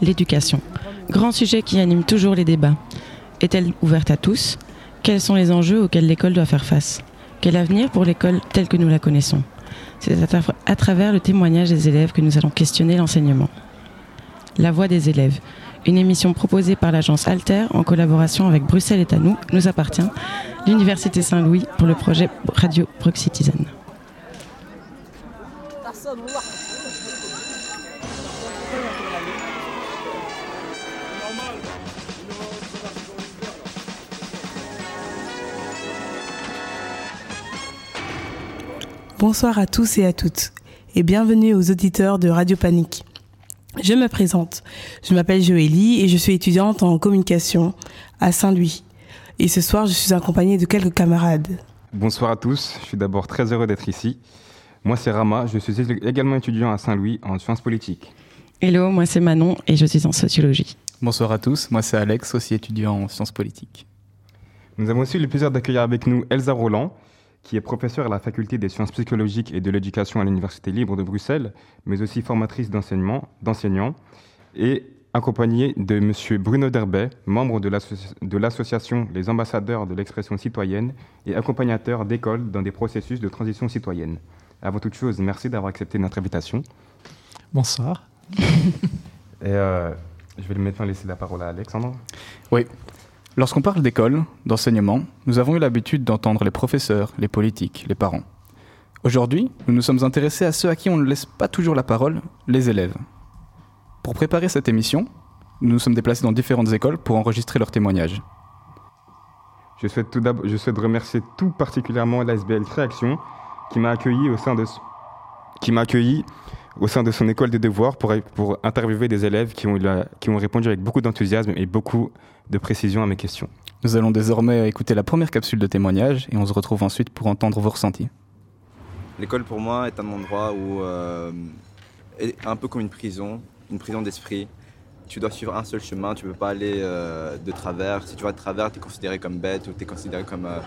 l'éducation. Grand sujet qui anime toujours les débats. Est-elle ouverte à tous? Quels sont les enjeux auxquels l'école doit faire face? Quel avenir pour l'école telle que nous la connaissons? C'est à, travers le témoignage des élèves que nous allons questionner l'enseignement. La voix des élèves, une émission proposée par l'agence Alter en collaboration avec Bruxelles est à nous, nous appartient, l'Université Saint-Louis pour le projet Radio Proxitizen. Bonsoir à tous et à toutes et bienvenue aux auditeurs de Radio Panique. Je me présente. Je m'appelle Joélie et je suis étudiante en communication à Saint-Louis. Et ce soir, je suis accompagnée de quelques camarades. Bonsoir à tous. Je suis d'abord très heureux d'être ici. Moi, c'est Rama. Je suis également étudiant à Saint-Louis en sciences politiques. Hello, moi c'est Manon et je suis en sociologie. Bonsoir à tous. Moi c'est Alex, aussi étudiant en sciences politiques. Nous avons aussi le plaisir d'accueillir avec nous Elsa Roland, qui est professeure à la faculté des sciences psychologiques et de l'éducation à l'Université libre de Bruxelles, mais aussi formatrice d'enseignants, et accompagnée de M. Bruno Derbet, membre de l'association Les ambassadeurs de l'expression citoyenne et accompagnateur d'écoles dans des processus de transition citoyenne. Avant toute chose, merci d'avoir accepté notre invitation. Bonsoir. et euh, je vais maintenant laisser la parole à Alexandre. Oui, Lorsqu'on parle d'école, d'enseignement, nous avons eu l'habitude d'entendre les professeurs, les politiques, les parents. Aujourd'hui, nous nous sommes intéressés à ceux à qui on ne laisse pas toujours la parole, les élèves. Pour préparer cette émission, nous nous sommes déplacés dans différentes écoles pour enregistrer leurs témoignages. Je souhaite, tout je remercier tout particulièrement l'ASBL Créaction qui m'a accueilli au sein de qui m'a accueilli au sein de son école des devoirs pour, pour interviewer des élèves qui ont, qui ont répondu avec beaucoup d'enthousiasme et beaucoup de précision à mes questions. Nous allons désormais écouter la première capsule de témoignage et on se retrouve ensuite pour entendre vos ressentis. L'école pour moi est un endroit où euh, est un peu comme une prison, une prison d'esprit. Tu dois suivre un seul chemin, tu ne peux pas aller euh, de travers. Si tu vas de travers, tu es considéré comme bête ou tu es considéré comme euh,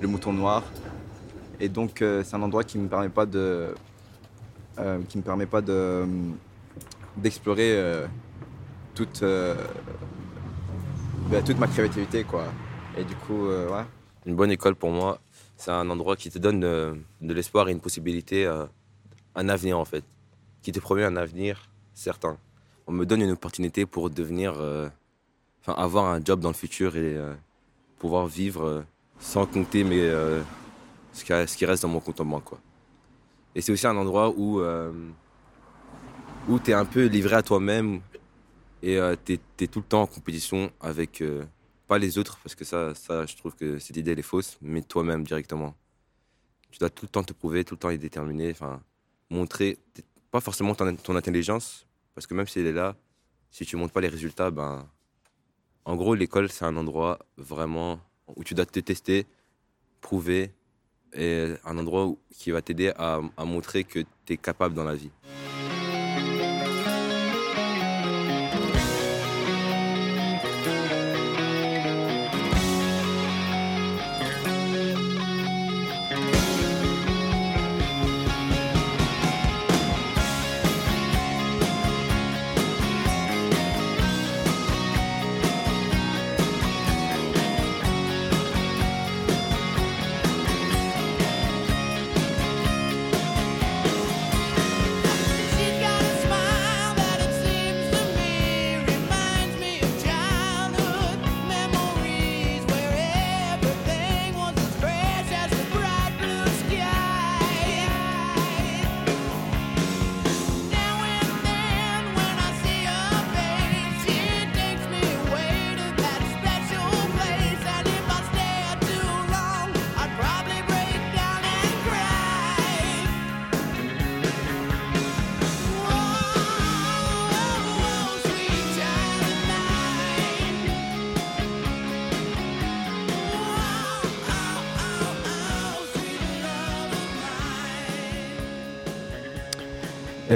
le mouton noir. Et donc c'est un endroit qui ne me permet pas de, qui me permet pas de d'explorer toute bah, toute ma créativité, quoi. Et du coup, euh, ouais. Une bonne école pour moi, c'est un endroit qui te donne euh, de, l'espoir et une possibilité, euh, un avenir en fait, qui te promet un avenir certain. On me donne une opportunité pour devenir, enfin, avoir un job dans le futur et pouvoir vivre sans compter mais ce qui, reste dans mon compte en banque, quoi. Et c'est aussi un endroit où où tu es un peu livré à toi-même, et euh, tu es, tout le temps en compétition avec, euh, pas les autres, parce que ça, ça je trouve que cette idée elle est fausse, mais toi-même directement. Tu dois tout le temps te prouver, tout le temps être déterminé, enfin, montrer, pas forcément ton, intelligence, parce que même si elle est là, si tu montres pas les résultats, ben, en gros, l'école, c'est un endroit vraiment où tu dois te tester, prouver, et un endroit qui va t'aider à, à montrer que tu es capable dans la vie.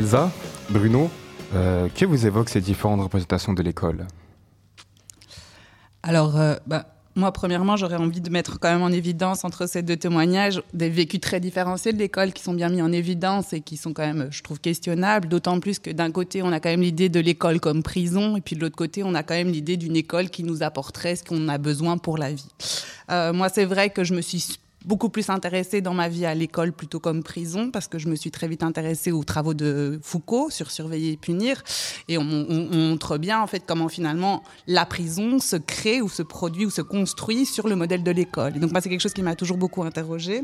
Elsa, Bruno, euh, que vous évoquent ces différentes représentations de l'école? Alors, euh, bah, moi, premièrement, j'aurais envie de mettre quand même en évidence entre ces deux témoignages des vécus très différenciés de l'école qui sont bien mis en évidence et qui sont quand même, je trouve, questionnables. D'autant plus que d'un côté, on a quand même l'idée de l'école comme prison, et puis de l'autre côté, on a quand même l'idée d'une école qui nous apporterait ce qu'on a besoin pour la vie. Euh, moi, c'est vrai que je me suis beaucoup plus intéressée dans ma vie à l'école plutôt comme prison parce que je me suis très vite intéressée aux travaux de Foucault sur surveiller et punir et on, on, montre bien en fait comment finalement la prison se crée ou se produit ou se construit sur le modèle de l'école. Et donc moi c'est quelque chose qui m'a toujours beaucoup interrogée.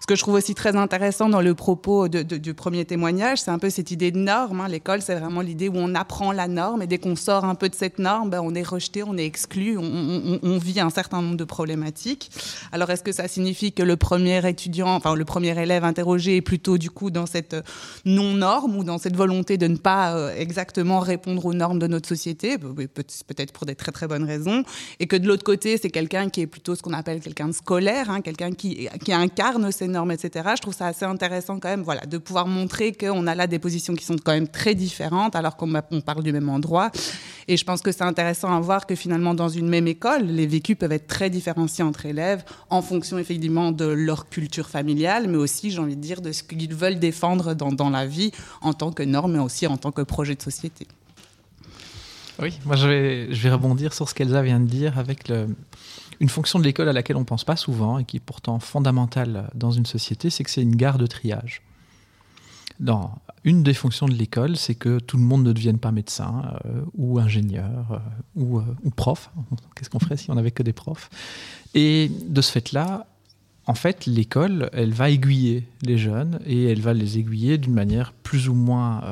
Ce que je trouve aussi très intéressant dans le propos du premier témoignage, c'est un peu cette idée de norme. Hein. L'école, c'est vraiment l'idée où on apprend la norme et dès qu'on sort un peu de cette norme, ben, on est rejeté, on est exclu, on, vit un certain nombre de problématiques. Alors, est-ce que ça signifie que le premier étudiant, enfin le premier élève interrogé est plutôt du coup dans cette non-norme ou dans cette volonté de ne pas euh, exactement répondre aux normes de notre société, peut-être pour des très très bonnes raisons, et que de l'autre côté, c'est quelqu'un qui est plutôt ce qu'on appelle quelqu'un de scolaire, hein, quelqu'un qui, qui incarne ces normes, etc. Je trouve ça assez intéressant quand même, voilà, de pouvoir montrer qu'on a là des positions qui sont quand même très différentes, alors qu'on parle du même endroit. Et je pense que c'est intéressant à voir que finalement, dans une même école, les vécus peuvent être très différenciés entre élèves en fonction effectivement de leur culture familiale, mais aussi, j'ai envie de dire, de ce qu'ils veulent défendre dans, la vie en tant que norme, mais aussi en tant que projet de société. Oui, moi je vais, je vais rebondir sur ce qu'Elsa vient de dire avec le, une fonction de l'école à laquelle on ne pense pas souvent et qui est pourtant fondamentale dans une société, c'est que c'est une gare de triage. Une des fonctions de l'école, c'est que tout le monde ne devienne pas médecin euh, ou ingénieur euh, euh, ou, prof. Qu'est-ce qu'on ferait si on n'avait que des profs? Et de ce fait-là, en fait, l'école, elle va aiguiller les jeunes et elle va les aiguiller d'une manière plus ou moins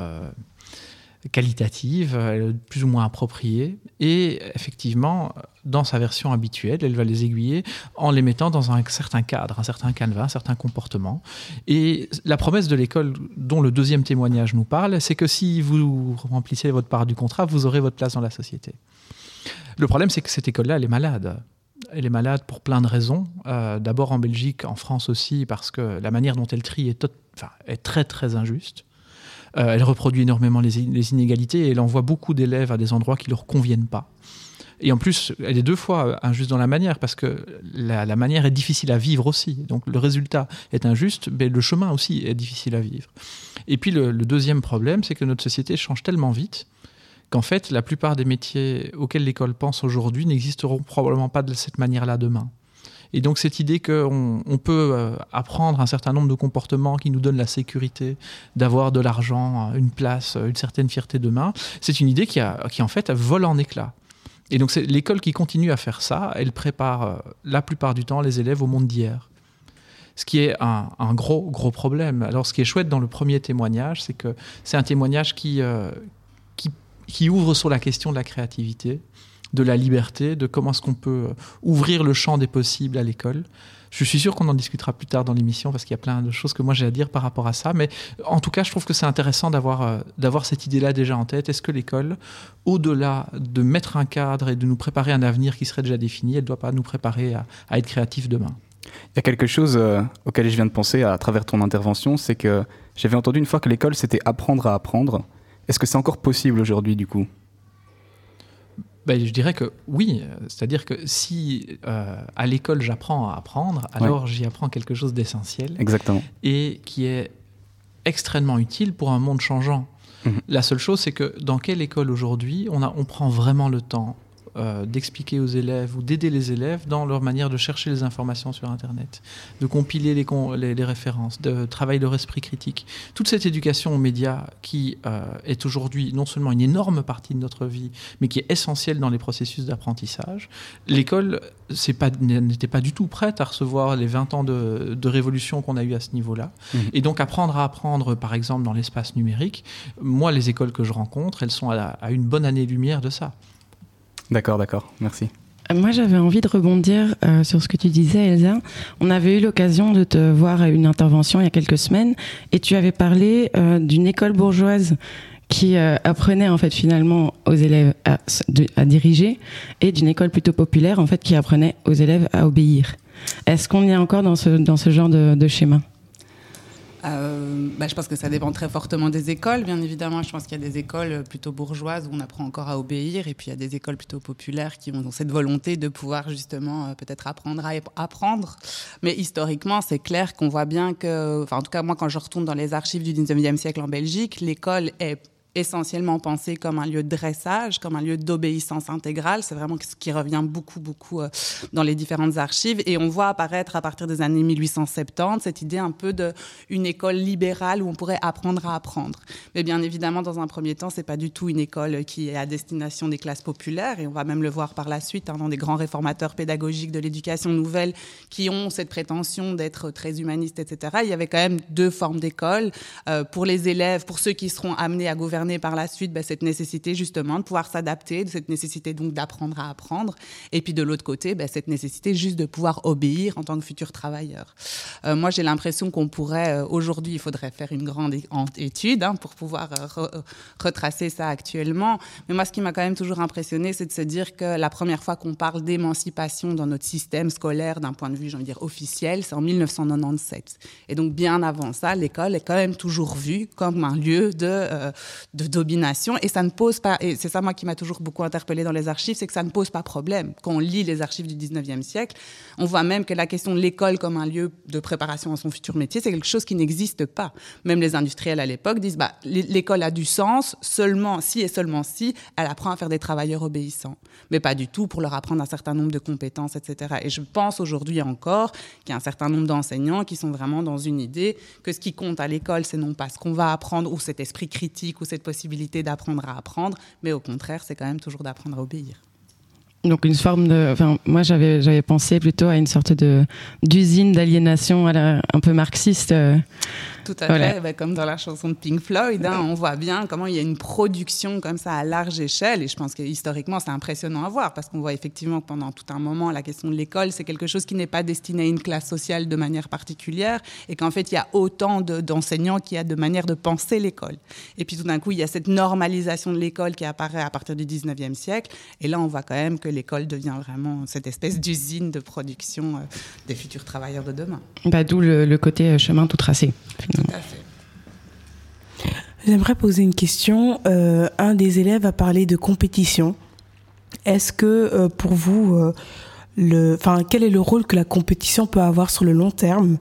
qualitative, plus ou moins appropriée. Et effectivement, dans sa version habituelle, elle va les aiguiller en les mettant dans un certain cadre, un certain canevas, un certain comportement. Et la promesse de l'école dont le deuxième témoignage nous parle, c'est que si vous remplissez votre part du contrat, vous aurez votre place dans la société. Le problème, c'est que cette école-là, elle est malade. Elle est malade pour plein de raisons. Euh, D'abord en Belgique, en France aussi, parce que la manière dont elle trie est très très injuste. Euh, elle reproduit énormément les, inégalités et elle envoie beaucoup d'élèves à des endroits qui leur conviennent pas. Et en plus, elle est deux fois injuste dans la manière, parce que la, manière est difficile à vivre aussi. Donc le résultat est injuste, mais le chemin aussi est difficile à vivre. Et puis le deuxième problème, c'est que notre société change tellement vite qu'en fait, la plupart des métiers auxquels l'école pense aujourd'hui n'existeront probablement pas de cette manière-là demain. Et donc cette idée qu'on on peut euh, apprendre un certain nombre de comportements qui nous donnent la sécurité d'avoir de l'argent, une place, une certaine fierté demain, c'est une idée qui, a, qui en fait vole en éclats. Et donc c'est l'école qui continue à faire ça, elle prépare euh, la plupart du temps les élèves au monde d'hier. Ce qui est un, gros, gros problème. Alors ce qui est chouette dans le premier témoignage, c'est que c'est un témoignage euh, qui, qui ouvre sur la question de la créativité, de la liberté, de comment est-ce qu'on peut ouvrir le champ des possibles à l'école. Je suis sûr qu'on en discutera plus tard dans l'émission parce qu'il y a plein de choses que moi j'ai à dire par rapport à ça. Mais en tout cas, je trouve que c'est intéressant d'avoir euh, d'avoir cette idée-là déjà en tête. Est-ce que l'école, au-delà de mettre un cadre et de nous préparer un avenir qui serait déjà défini, elle ne doit pas nous préparer à, être créatif demain? Il y a quelque chose euh, auquel je viens de penser à travers ton intervention, c'est que j'avais entendu une fois que l'école c'était apprendre à apprendre. Est-ce que c'est encore possible aujourd'hui du coup? Ben, je dirais que oui, c'est-à-dire que si euh, à l'école j'apprends à apprendre, alors ouais. j'y apprends quelque chose d'essentiel. Exactement. Et qui est extrêmement utile pour un monde changeant. Mmh. La seule chose, c'est que dans quelle école aujourd'hui on, on prend vraiment le temps euh, d'expliquer aux élèves ou d'aider les élèves dans leur manière de chercher les informations sur Internet, de compiler les, les, les références, de travailler leur esprit critique. Toute cette éducation aux médias qui euh, est aujourd'hui non seulement une énorme partie de notre vie, mais qui est essentielle dans les processus d'apprentissage, l'école n'était pas, pas du tout prête à recevoir les 20 ans de, de révolution qu'on a eu à ce niveau-là. Mmh. Et donc apprendre à apprendre, par exemple, dans l'espace numérique, moi, les écoles que je rencontre, elles sont à, à une bonne année-lumière de ça. D'accord, d'accord, merci. Moi, j'avais envie de rebondir euh, sur ce que tu disais, Elsa. On avait eu l'occasion de te voir à une intervention il y a quelques semaines et tu avais parlé euh, d'une école bourgeoise qui euh, apprenait en fait finalement aux élèves à, diriger et d'une école plutôt populaire en fait qui apprenait aux élèves à obéir. Est-ce qu'on est encore dans ce, dans ce genre de schéma? Euh, bah, je pense que ça dépend très fortement des écoles, bien évidemment. Je pense qu'il y a des écoles plutôt bourgeoises où on apprend encore à obéir, et puis il y a des écoles plutôt populaires qui ont cette volonté de pouvoir justement euh, peut-être apprendre à apprendre. Mais historiquement, c'est clair qu'on voit bien que, enfin en tout cas moi quand je retourne dans les archives du 19e siècle en Belgique, l'école est essentiellement pensé comme un lieu de dressage, comme un lieu d'obéissance intégrale. C'est vraiment ce qui revient beaucoup, beaucoup euh, dans les différentes archives. Et on voit apparaître à partir des années 1870 cette idée un peu d'une école libérale où on pourrait apprendre à apprendre. Mais bien évidemment, dans un premier temps, c'est pas du tout une école qui est à destination des classes populaires. Et on va même le voir par la suite hein, dans des grands réformateurs pédagogiques de l'éducation nouvelle qui ont cette prétention d'être très humanistes, etc. Il y avait quand même deux formes d'école. Euh, pour les élèves, pour ceux qui seront amenés à gouverner par la suite bah, cette nécessité justement de pouvoir s'adapter, cette nécessité donc d'apprendre à apprendre, et puis de l'autre côté, bah, cette nécessité juste de pouvoir obéir en tant que futur travailleur. Euh, moi, j'ai l'impression qu'on pourrait, euh, aujourd'hui, il faudrait faire une grande étude hein, pour pouvoir euh, retracer ça actuellement. Mais moi, ce qui m'a quand même toujours impressionné, c'est de se dire que la première fois qu'on parle d'émancipation dans notre système scolaire d'un point de vue, j'ai envie de dire, officiel, c'est en 1997. Et donc, bien avant ça, l'école est quand même toujours vue comme un lieu de, de domination et ça ne pose pas, et c'est ça moi qui m'a toujours beaucoup interpellé dans les archives, c'est que ça ne pose pas problème. Quand on lit les archives du 19e siècle, on voit même que la question de l'école comme un lieu de préparation à son futur métier, c'est quelque chose qui n'existe pas. Même les industriels à l'époque disent, bah, l'école a du sens seulement si et seulement si elle apprend à faire des travailleurs obéissants, mais pas du tout pour leur apprendre un certain nombre de compétences, etc. Et je pense aujourd'hui encore qu'il y a un certain nombre d'enseignants qui sont vraiment dans une idée que ce qui compte à l'école, c'est non pas ce qu'on va apprendre ou cet esprit critique ou cette possibilité d'apprendre à apprendre, mais au contraire, c'est quand même toujours d'apprendre à obéir. Donc une forme de, enfin moi j'avais j'avais pensé plutôt à une sorte de d'usine d'aliénation un peu marxiste. Euh, tout à fait, bah, comme dans la chanson de Pink Floyd, hein, on voit bien comment il y a une production comme ça à large échelle. Et je pense que historiquement, c'est impressionnant à voir parce qu'on voit effectivement que pendant tout un moment, la question de l'école, c'est quelque chose qui n'est pas destiné à une classe sociale de manière particulière et qu'en fait, il y a autant d'enseignants qu'il y a de manières de penser l'école. Et puis tout d'un coup, il y a cette normalisation de l'école qui apparaît à partir du 19e siècle. Et là, on voit quand même que l'école devient vraiment cette espèce d'usine de production euh, des futurs travailleurs de demain. Bah, D'où le, le, côté euh, chemin tout tracé. J'aimerais poser une question. Euh, un des élèves a parlé de compétition. Est-ce que euh, pour vous, euh, le, enfin, quel est le rôle que la compétition peut avoir sur le long terme?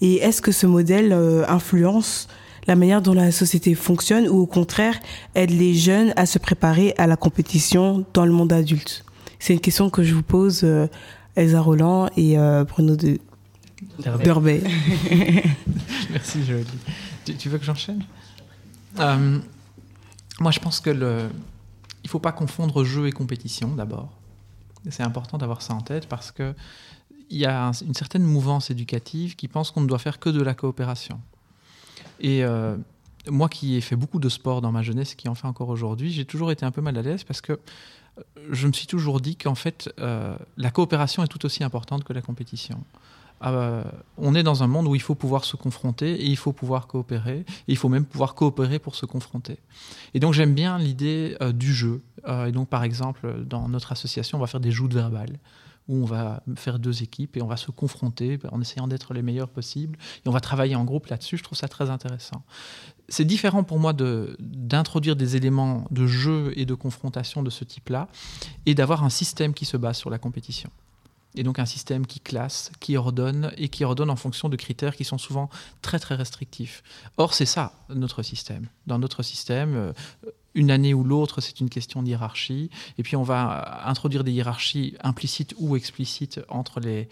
Et est-ce que ce modèle influence la manière dont la société fonctionne ou au contraire aide les jeunes à se préparer à la compétition dans le monde adulte? C'est une question que je vous pose, Elsa Roland et Bruno de, Derbet. Merci Joël. Tu, veux que j'enchaîne? Euh, Moi je pense que le... il faut pas confondre jeu et compétition d'abord. C'est important d'avoir ça en tête parce que il y a une certaine mouvance éducative qui pense qu'on ne doit faire que de la coopération. Et euh, moi qui ai fait beaucoup de sport dans ma jeunesse et qui en fait encore aujourd'hui, j'ai toujours été un peu mal à l'aise parce que euh, je me suis toujours dit qu'en fait, la coopération est tout aussi importante que la compétition. Euh, on est dans un monde où il faut pouvoir se confronter et il faut pouvoir coopérer. Il faut même pouvoir coopérer pour se confronter. Et donc j'aime bien l'idée euh, du jeu. Euh, et donc par exemple, dans notre association, on va faire des joutes verbales où on va faire deux équipes et on va se confronter en essayant d'être les meilleurs possibles. Et on va travailler en groupe là-dessus. Je trouve ça très intéressant. C'est différent pour moi d'introduire des éléments de jeu et de confrontation de ce type-là et d'avoir un système qui se base sur la compétition et donc un système qui classe, qui ordonne, et qui ordonne en fonction de critères qui sont souvent très très restrictifs. Or, c'est ça notre système. Dans notre système, euh, une année ou l'autre, c'est une question de hiérarchie. Et puis on va introduire des hiérarchies implicites ou explicites entre les,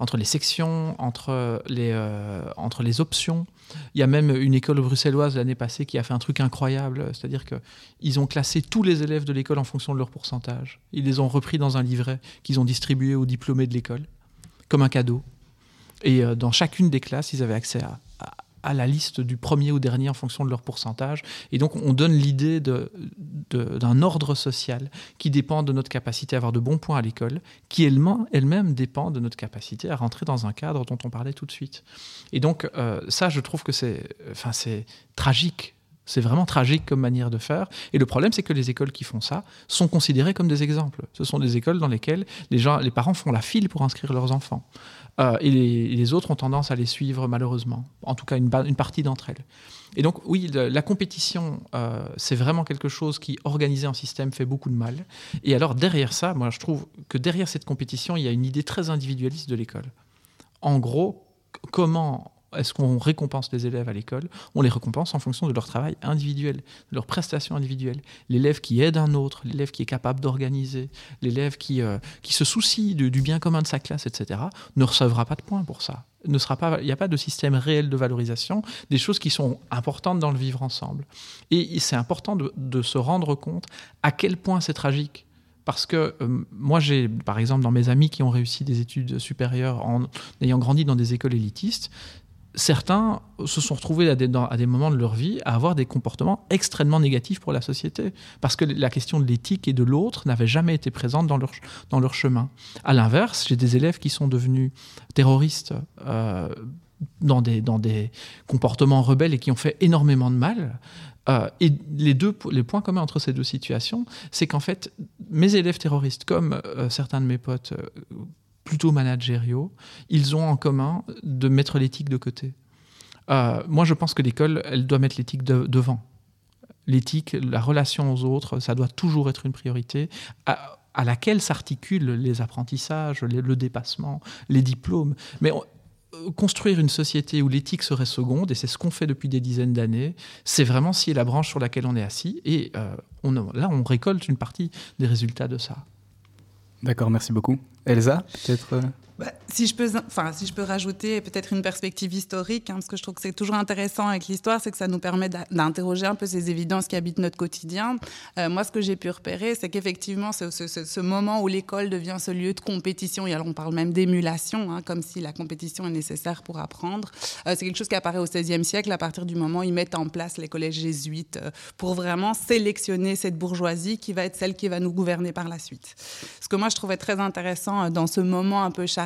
entre les sections, entre les, euh, entre les options. Il y a même une école bruxelloise l'année passée qui a fait un truc incroyable, c'est-à-dire qu'ils ont classé tous les élèves de l'école en fonction de leur pourcentage. Ils les ont repris dans un livret qu'ils ont distribué aux diplômés de l'école, comme un cadeau. Et euh, dans chacune des classes, ils avaient accès à, à la liste du premier ou dernier en fonction de leur pourcentage. Et donc, on donne l'idée d'un ordre social qui dépend de notre capacité à avoir de bons points à l'école, qui elle-même dépend de notre capacité à rentrer dans un cadre dont on parlait tout de suite. Et donc, euh, ça, je trouve que c'est enfin, tragique C'est vraiment tragique comme manière de faire. Et le problème, c'est que les écoles qui font ça sont considérées comme des exemples. Ce sont des écoles dans lesquelles les, gens, les parents font la file pour inscrire leurs enfants. Euh, et, les, autres ont tendance à les suivre, malheureusement. En tout cas, une, partie d'entre elles. Et donc, oui, la compétition, euh, c'est vraiment quelque chose qui, organisé en système, fait beaucoup de mal. Et alors, derrière ça, moi, je trouve que derrière cette compétition, il y a une idée très individualiste de l'école. En gros, comment est-ce qu'on récompense les élèves à l'école? On les récompense en fonction de leur travail individuel, de leurs prestations individuelles. L'élève qui aide un autre, l'élève qui est capable d'organiser, l'élève qui, euh, qui se soucie du bien commun de sa classe, etc., ne recevra pas de points pour ça. Il n'y a pas de système réel de valorisation des choses qui sont importantes dans le vivre ensemble. Et c'est important de, de se rendre compte à quel point c'est tragique parce que euh, moi, j'ai, par exemple, dans mes amis qui ont réussi des études supérieures en ayant grandi dans des écoles élitistes, certains se sont retrouvés à des, moments de leur vie à avoir des comportements extrêmement négatifs pour la société, parce que la question de l'éthique et de l'autre n'avait jamais été présente dans leur, dans leur chemin. À l'inverse, j'ai des élèves qui sont devenus terroristes euh, dans, des, dans des comportements rebelles et qui ont fait énormément de mal. Euh, et les deux les points communs entre ces deux situations, c'est qu'en fait, mes élèves terroristes, comme euh, certains de mes potes plutôt managériaux, ils ont en commun de mettre l'éthique de côté. Euh, moi, je pense que l'école, elle doit mettre l'éthique devant. L'éthique, la relation aux autres, ça doit toujours être une priorité à, laquelle s'articulent les apprentissages, le dépassement, les diplômes. Mais euh, construire une société où l'éthique serait seconde, et c'est ce qu'on fait depuis des dizaines d'années, c'est vraiment si la branche sur laquelle on est assis, et euh, là, on récolte une partie des résultats de ça. D'accord, merci beaucoup. Elsa, peut-être euh, bah, si, je peux, enfin, si je peux rajouter peut-être une perspective historique, hein, parce que je trouve que c'est toujours intéressant avec l'histoire, c'est que ça nous permet d'interroger un peu ces évidences qui habitent notre quotidien. Euh, moi, ce que j'ai pu repérer, c'est qu'effectivement, ce, moment où l'école devient ce lieu de compétition, et alors on parle même d'émulation, hein, comme si la compétition est nécessaire pour apprendre, euh, c'est quelque chose qui apparaît au XVIe siècle, à partir du moment où ils mettent en place les collèges jésuites, pour vraiment sélectionner cette bourgeoisie qui va être celle qui va nous gouverner par la suite. Ce que moi, je trouvais très intéressant dans ce moment un peu chargé,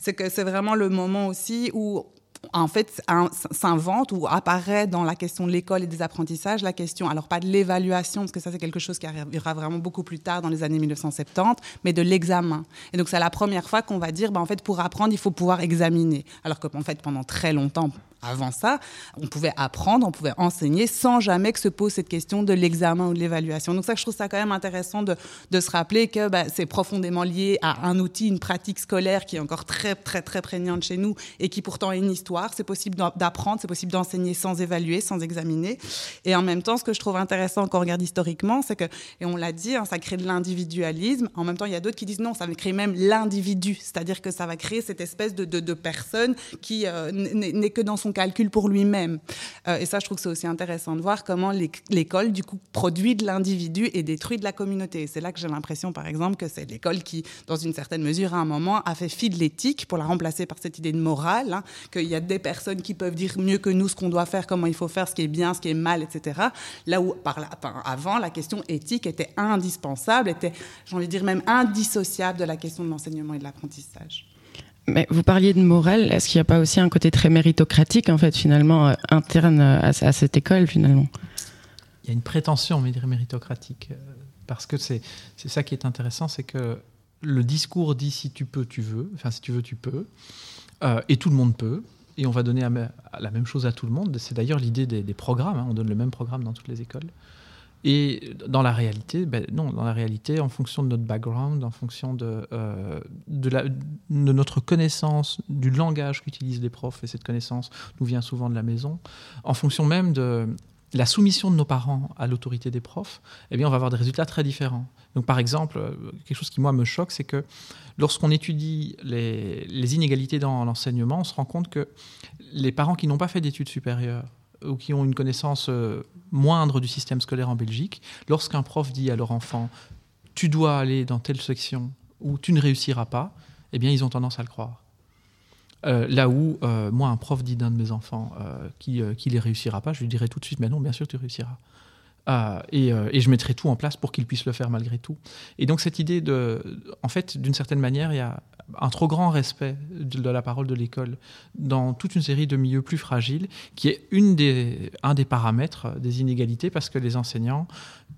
c'est que c'est vraiment le moment aussi où en fait, s'invente ou apparaît dans la question de l'école et des apprentissages la question, alors pas de l'évaluation, parce que ça c'est quelque chose qui arrivera vraiment beaucoup plus tard dans les années 1970, mais de l'examen. Et donc c'est la première fois qu'on va dire, ben, en fait, pour apprendre, il faut pouvoir examiner. Alors qu'en fait, pendant très longtemps, avant ça, on pouvait apprendre, on pouvait enseigner sans jamais que se pose cette question de l'examen ou de l'évaluation. Donc ça, je trouve ça quand même intéressant de, se rappeler que bah, c'est profondément lié à un outil, une pratique scolaire qui est encore très, très, très prégnante chez nous et qui pourtant est une histoire. C'est possible d'apprendre, c'est possible d'enseigner sans évaluer, sans examiner. Et en même temps, ce que je trouve intéressant quand on regarde historiquement, c'est que, et on l'a dit, hein, ça crée de l'individualisme. En même temps, il y a d'autres qui disent non, ça va créer même l'individu, c'est-à-dire que ça va créer cette espèce de personne qui euh, n'est que dans son calcul pour lui-même. Euh, et ça, je trouve que c'est aussi intéressant de voir comment l'école, du coup, produit de l'individu et détruit de la communauté. C'est là que j'ai l'impression, par exemple, que c'est l'école qui, dans une certaine mesure, à un moment, a fait fi de l'éthique pour la remplacer par cette idée de morale, hein, qu'il y a des personnes qui peuvent dire mieux que nous ce qu'on doit faire, comment il faut faire, ce qui est bien, ce qui est mal, etc. Là où, par avant, la question éthique était indispensable, était, j'ai envie de dire, même indissociable de la question de l'enseignement et de l'apprentissage. Mais vous parliez de morale, est-ce qu'il n'y a pas aussi un côté très méritocratique, en fait, finalement, euh, interne à, cette école, finalement? Il y a une prétention méritocratique, euh, parce que c'est ça qui est intéressant, c'est que le discours dit si tu peux, tu veux, enfin si tu veux, tu peux, euh, et tout le monde peut, et on va donner la même chose à tout le monde. C'est d'ailleurs l'idée des, programmes, hein. on donne le même programme dans toutes les écoles. Et dans la réalité, ben non, dans la réalité, en fonction de notre background, en fonction de, euh, de, notre connaissance du langage qu'utilisent les profs, et cette connaissance nous vient souvent de la maison, en fonction même de la soumission de nos parents à l'autorité des profs, eh bien, on va avoir des résultats très différents. Donc, par exemple, quelque chose qui, moi, me choque, c'est que lorsqu'on étudie les inégalités dans l'enseignement, on se rend compte que les parents qui n'ont pas fait d'études supérieures, ou qui ont une connaissance euh, moindre du système scolaire en Belgique, lorsqu'un prof dit à leur enfant tu dois aller dans telle section ou tu ne réussiras pas, eh bien ils ont tendance à le croire. Euh, là où euh, moi un prof dit d'un de mes enfants qu'il ne les réussira pas, je lui dirais tout de suite mais non bien sûr tu réussiras. Euh, et, euh, et, je mettrai tout en place pour qu'ils puissent le faire malgré tout. Et donc cette idée de, en fait, d'une certaine manière, il y a un trop grand respect de, la parole de l'école dans toute une série de milieux plus fragiles, qui est une des, un des paramètres des inégalités, parce que les enseignants,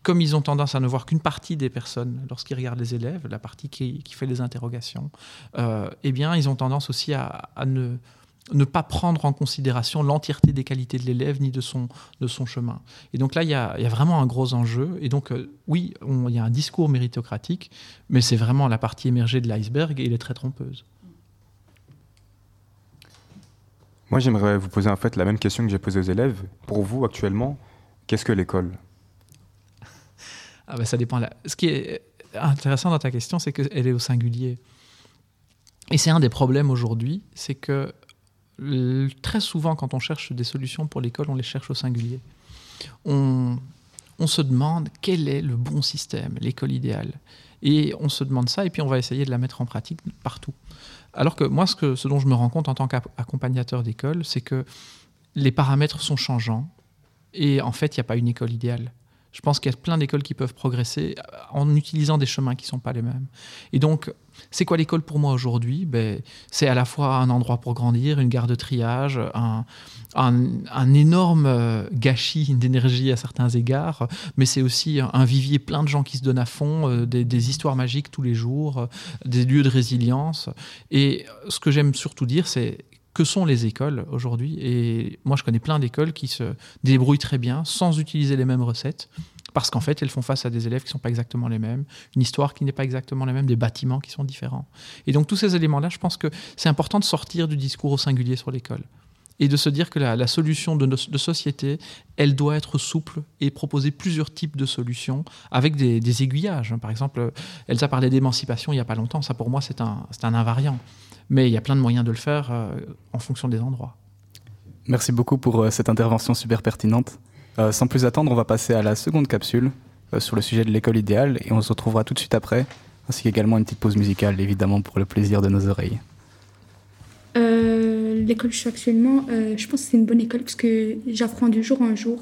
comme ils ont tendance à ne voir qu'une partie des personnes lorsqu'ils regardent les élèves, la partie qui, fait les interrogations, euh, eh bien, ils ont tendance aussi à ne ne pas prendre en considération l'entièreté des qualités de l'élève ni de son, de son chemin. Et donc là, il y a, y a vraiment un gros enjeu. Et donc, euh, oui, il y a un discours méritocratique, mais c'est vraiment la partie émergée de l'iceberg et elle est très trompeuse. Moi, j'aimerais vous poser en fait la même question que j'ai posée aux élèves. Pour vous, actuellement, qu'est-ce que l'école? Ah ben, Ça dépend. Ce qui est intéressant dans ta question, c'est qu'elle est au singulier. Et c'est un des problèmes aujourd'hui, c'est que très souvent, quand on cherche des solutions pour l'école, on les cherche au singulier. On, on se demande quel est le bon système, l'école idéale. Et on se demande ça, et puis on va essayer de la mettre en pratique partout. Alors que moi, ce, que, ce dont je me rends compte en tant qu'accompagnateur d'école, c'est que les paramètres sont changeants, et en fait, il n'y a pas une école idéale. Je pense qu'il y a plein d'écoles qui peuvent progresser en utilisant des chemins qui ne sont pas les mêmes. Et donc, c'est quoi l'école pour moi aujourd'hui? Ben, C'est à la fois un endroit pour grandir, une gare de triage, un, un, énorme euh, gâchis d'énergie à certains égards, mais c'est aussi un vivier plein de gens qui se donnent à fond, euh, des, histoires magiques tous les jours, euh, des lieux de résilience. Et ce que j'aime surtout dire, c'est que sont les écoles aujourd'hui. Et moi, je connais plein d'écoles qui se débrouillent très bien sans utiliser les mêmes recettes, parce qu'en fait, elles font face à des élèves qui ne sont pas exactement les mêmes, une histoire qui n'est pas exactement la même, des bâtiments qui sont différents. Et donc, tous ces éléments-là, je pense que c'est important de sortir du discours au singulier sur l'école et de se dire que la, solution de, de, société, elle doit être souple et proposer plusieurs types de solutions avec des, aiguillages. Par exemple, Elsa parlait d'émancipation il n'y a pas longtemps. Ça, pour moi, c'est un, un invariant. Mais il y a plein de moyens de le faire euh, en fonction des endroits. Merci beaucoup pour euh, cette intervention super pertinente. Euh, sans plus attendre, on va passer à la seconde capsule sur le sujet de l'école idéale et on se retrouvera tout de suite après, ainsi qu'également une petite pause musicale, évidemment, pour le plaisir de nos oreilles. l'école où je suis actuellement, je pense que c'est une bonne école parce que j'apprends du jour en jour.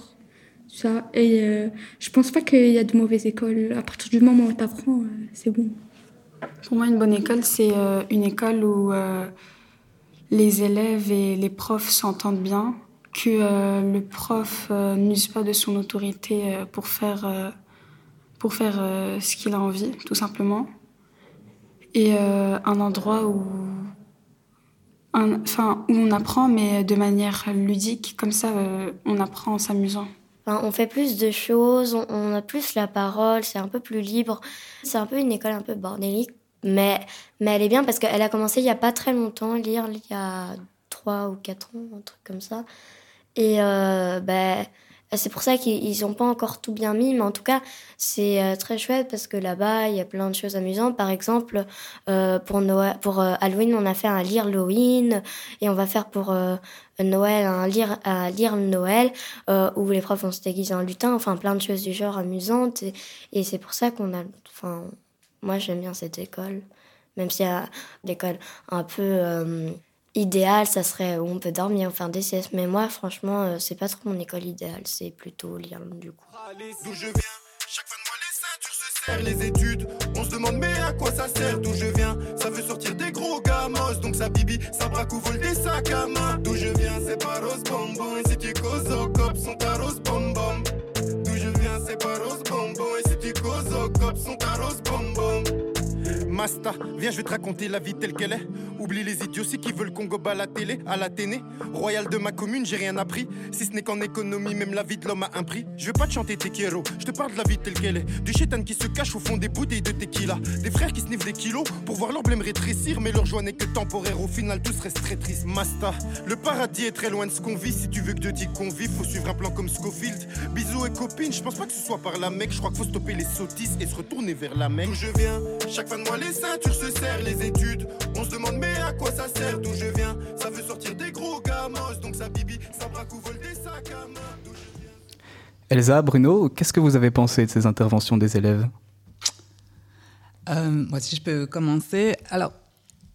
Ça, et je pense pas qu'il y a de mauvaises écoles. À partir du moment où tu apprends, c'est bon. Pour moi, une bonne école, c'est euh, une école où euh, les élèves et les profs s'entendent bien, que euh, le prof n'use pas de son autorité pour faire, pour faire ce qu'il a envie, tout simplement. Et un endroit où, enfin, où on apprend, mais de manière ludique, comme ça, on apprend en s'amusant. On fait plus de choses, on a plus la parole, c'est un peu plus libre. C'est un peu une école un peu bordélique mais, mais elle est bien parce qu'elle a commencé il n'y a pas très longtemps, lire il y a 3 ou 4 ans, un truc comme ça. Et euh, ben, c'est pour ça qu'ils n'ont pas encore tout bien mis, mais en tout cas, c'est euh, très chouette parce que là-bas, il y a plein de choses amusantes. Par exemple, euh, pour, Noël, pour Halloween, on a fait un lire Halloween et on va faire pour Noël un lire, Noël où les profs vont se déguiser en lutin, enfin plein de choses du genre amusantes. Et, c'est pour ça qu'on a. Enfin, moi, j'aime bien cette école. Même a l'école un peu idéale, ça serait où on peut dormir, enfin des siestes. Mais moi, franchement, euh, c'est pas trop mon école idéale. C'est plutôt lire du coup. D'où je viens, chaque fin de mois les ceintures se serrent les études. On se demande mais à quoi ça sert d'où je viens? Ça veut sortir des gros gamos, donc ça bibi, ça braque ou vole des sacs à main. D'où je viens, c'est pas rose bonbon. Et si tu causes au cop, sont ta rose bonbon. D'où je viens, c'est pas rose bonbon. Et si tu causes au cop, sont ta rose Masta, viens, je vais te raconter la vie telle qu'elle est. Oublie les idioties qui veulent qu'on go à la télé, à la télé. Royal de ma commune, j'ai rien appris. Si ce n'est qu'en économie, même la vie de l'homme a un prix. Je veux pas te chanter tes kéros, je te parle de la vie telle qu'elle est. Du chétan qui se cache au fond des bouteilles de tequila. Des frères qui sniffent des kilos pour voir leur blême rétrécir. Mais leur joie n'est que temporaire, au final tous restent très tristes. Masta, le paradis est très loin de ce qu'on vit. Si tu veux que de qu'on convives, faut suivre un plan comme Scofield. Bisous et copines, je pense pas que ce soit par la mec. Je crois qu'il faut stopper les sottises et se retourner vers la mec. Je viens, chaque fin de ceintures se serrent, les études. On se demande mais à quoi ça sert, d'où je viens? Ça veut sortir des gros gamos, donc ça bibi, ça braque ou vole des sacs à main. Elsa, Bruno, qu'est-ce que vous avez pensé de ces interventions des élèves? Euh, Moi, si je peux commencer. Alors,